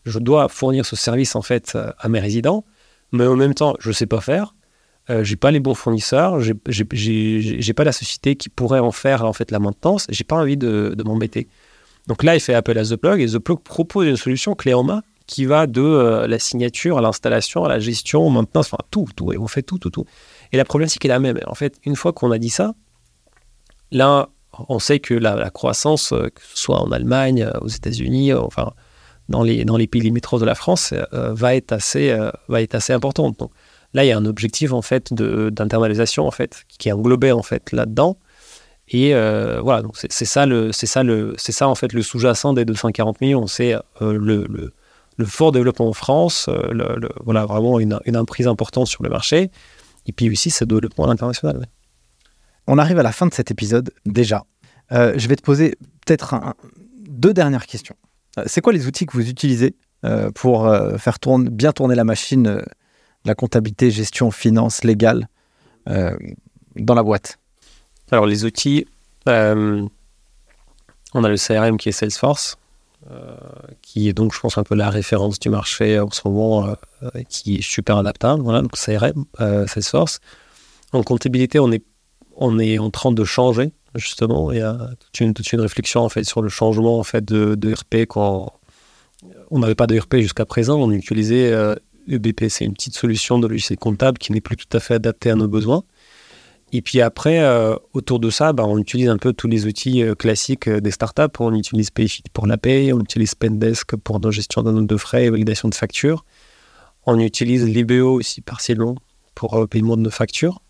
je dois fournir ce service en fait à mes résidents, mais en même temps, je ne sais pas faire, euh, j'ai pas les bons fournisseurs, j'ai pas la société qui pourrait en faire en fait la maintenance, j'ai pas envie de, de m'embêter. Donc là, il fait appel à The Plug et The Plug propose une solution clé en main qui va de euh, la signature à l'installation, à la gestion, maintenance, enfin tout, tout, et on fait tout, tout, tout. Et la problématique est la même. En fait, une fois qu'on a dit ça, là, on sait que la, croissance, euh, que ce soit en Allemagne, euh, aux États-Unis, enfin dans les, dans les pays limitrophes de la France, va, être assez, va être assez importante. Donc là, il y a un objectif en fait d'internalisation en fait qui est englobé en fait là-dedans. Et euh, voilà, donc c'est c'est ça le, c'est ça le, c'est ça en fait le sous-jacent des 240 millions. C'est euh, le, le, le fort développement en France, euh, le- le- voilà vraiment une, une emprise importante sur le marché, et puis aussi ce développement à l'international. ouais. On arrive à la fin de cet épisode déjà. Euh, je vais te poser peut-être deux dernières questions. C'est quoi les outils que vous utilisez pour faire tourne- bien tourner la machine, la comptabilité, gestion, finance, légale dans la boîte? Alors les outils, euh, on a le CRM qui est Salesforce, euh, qui est donc je pense un peu la référence du marché en ce moment, euh, qui est super adaptable. Voilà, donc CRM, Salesforce. En comptabilité, on est, on est en train de changer justement. Il y a toute une, toute une réflexion en fait sur le changement en fait de, de RP on n'avait pas de RP jusqu'à présent, on utilisait EBP, c'est une petite solution de logiciel comptable qui n'est plus tout à fait adaptée à nos besoins. Et puis après, euh, autour de ça, bah, on utilise un peu tous les outils euh, classiques euh, des startups. On utilise Payfit pour la paye, on utilise Spendesk pour la gestion de notes de frais et validation de factures. On utilise Libeo aussi partiellement pour euh, paiement de nos factures.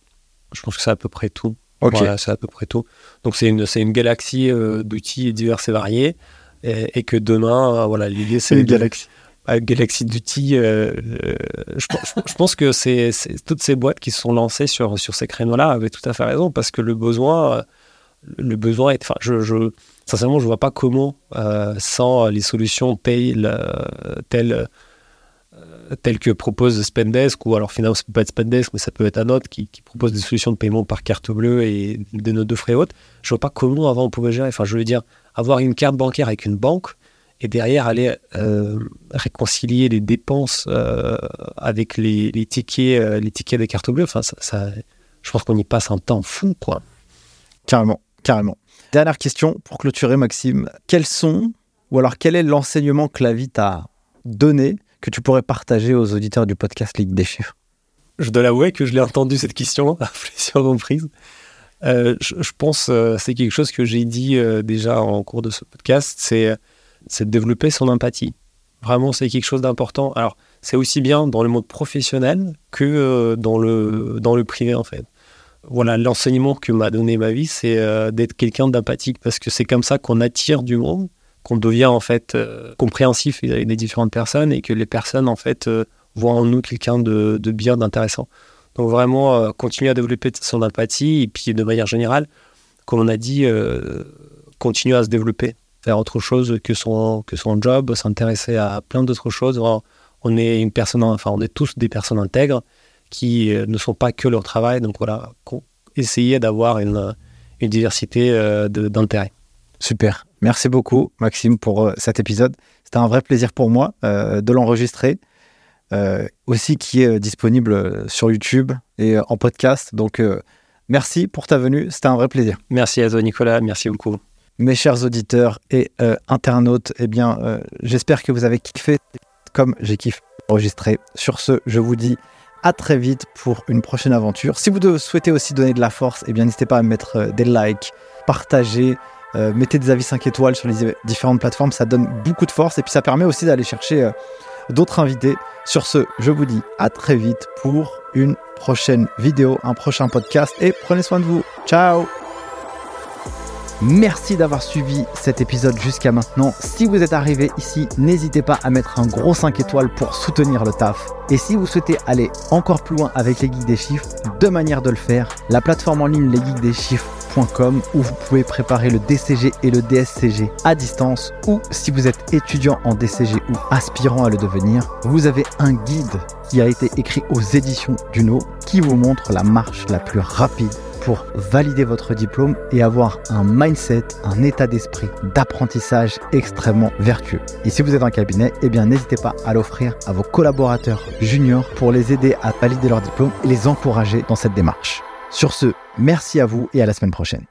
Je pense que c'est à peu près tout. Voilà, c'est à peu près tout. Donc c'est une, une galaxie d'outils divers et variés. Et, et que demain, voilà, l'idée c'est une de- galaxie. À galaxie d'outils. euh, euh, je, pense- que c'est toutes ces boîtes qui se sont lancées sur, sur ces créneaux-là avaient tout à fait raison parce que le besoin, euh, le besoin est. Enfin, je, je, sincèrement, je vois pas comment, sans les solutions pay le- telles, telles que propose Spendesk, ou alors finalement, ça peut pas être Spendesk, mais ça peut être un autre qui, qui propose des solutions de paiement par carte bleue et des notes de frais hautes. Je vois pas comment avant on pouvait gérer. Enfin, je veux dire, avoir une carte bancaire avec une banque et derrière aller euh, réconcilier les dépenses euh, avec les, les tickets, euh, les tickets des cartes bleues. Enfin, ça, ça- je pense qu'on y passe un temps fou, quoi. Carrément, carrément. Dernière question pour clôturer, Maxime. Quels sont, ou alors quel est l'enseignement que la vie t'a donné que tu pourrais partager aux auditeurs du podcast Ligue des chiffres? Je dois l'avouer que je l'ai entendu cette question à plusieurs reprises. Euh, je, je pense euh, c'est quelque chose que j'ai dit euh, déjà en cours de ce podcast, c'est c'est de développer son empathie. Vraiment, c'est quelque chose d'important. Alors, c'est aussi bien dans le monde professionnel que euh, dans le dans le privé en fait. Voilà, l'enseignement que m'a donné ma vie, c'est euh, d'être quelqu'un d'empathique parce que c'est comme ça qu'on attire du monde, qu'on devient en fait euh, compréhensif vis-à-vis des différentes personnes et que les personnes en fait voient en nous quelqu'un de, de bien, d'intéressant. Donc vraiment, continuer à développer son empathie et puis de manière générale, comme on a dit, continuer à se développer, faire autre chose que son, que son job, s'intéresser à plein d'autres choses. On- On est une personne, enfin on est tous des personnes intègres qui euh, ne sont pas que leur travail. Donc voilà, essayer d'avoir une, une diversité euh, d'intérêts. Super. Merci beaucoup, Maxime, pour euh, cet épisode. C'était un vrai plaisir pour moi euh, de l'enregistrer. Euh, aussi qui est disponible sur YouTube et en podcast. Donc, merci pour ta venue. C'était un vrai plaisir. Merci à toi Nicolas, merci beaucoup. Mes chers auditeurs et euh, internautes, eh bien, euh, j'espère que vous avez kiffé comme j'ai kiffé enregistrer. Sur ce, je vous dis à très vite pour une prochaine aventure. Si vous souhaitez aussi donner de la force, eh bien, n'hésitez pas à mettre euh, des likes, partager, euh, mettez des avis 5 étoiles sur les différentes plateformes. Ça donne beaucoup de force et puis ça permet aussi d'aller chercher d'autres invités. Sur ce, je vous dis à très vite pour une prochaine vidéo, un prochain podcast et prenez soin de vous. Ciao Merci d'avoir suivi cet épisode jusqu'à maintenant. Si vous êtes arrivé ici, n'hésitez pas à mettre un gros 5 étoiles pour soutenir le taf. Et si vous souhaitez aller encore plus loin avec les geeks des chiffres, deux manières de le faire. La plateforme en ligne où vous pouvez préparer le DCG et le DSCG à distance ou si vous êtes étudiant en DCG ou aspirant à le devenir, vous avez un guide qui a été écrit aux éditions Duno qui vous montre la marche la plus rapide pour valider votre diplôme et avoir un mindset, un état d'esprit d'apprentissage extrêmement vertueux. Et si vous êtes un cabinet, eh bien n'hésitez pas à l'offrir à vos collaborateurs juniors pour les aider à valider leur diplôme et les encourager dans cette démarche. Sur ce, merci à vous et à la semaine prochaine.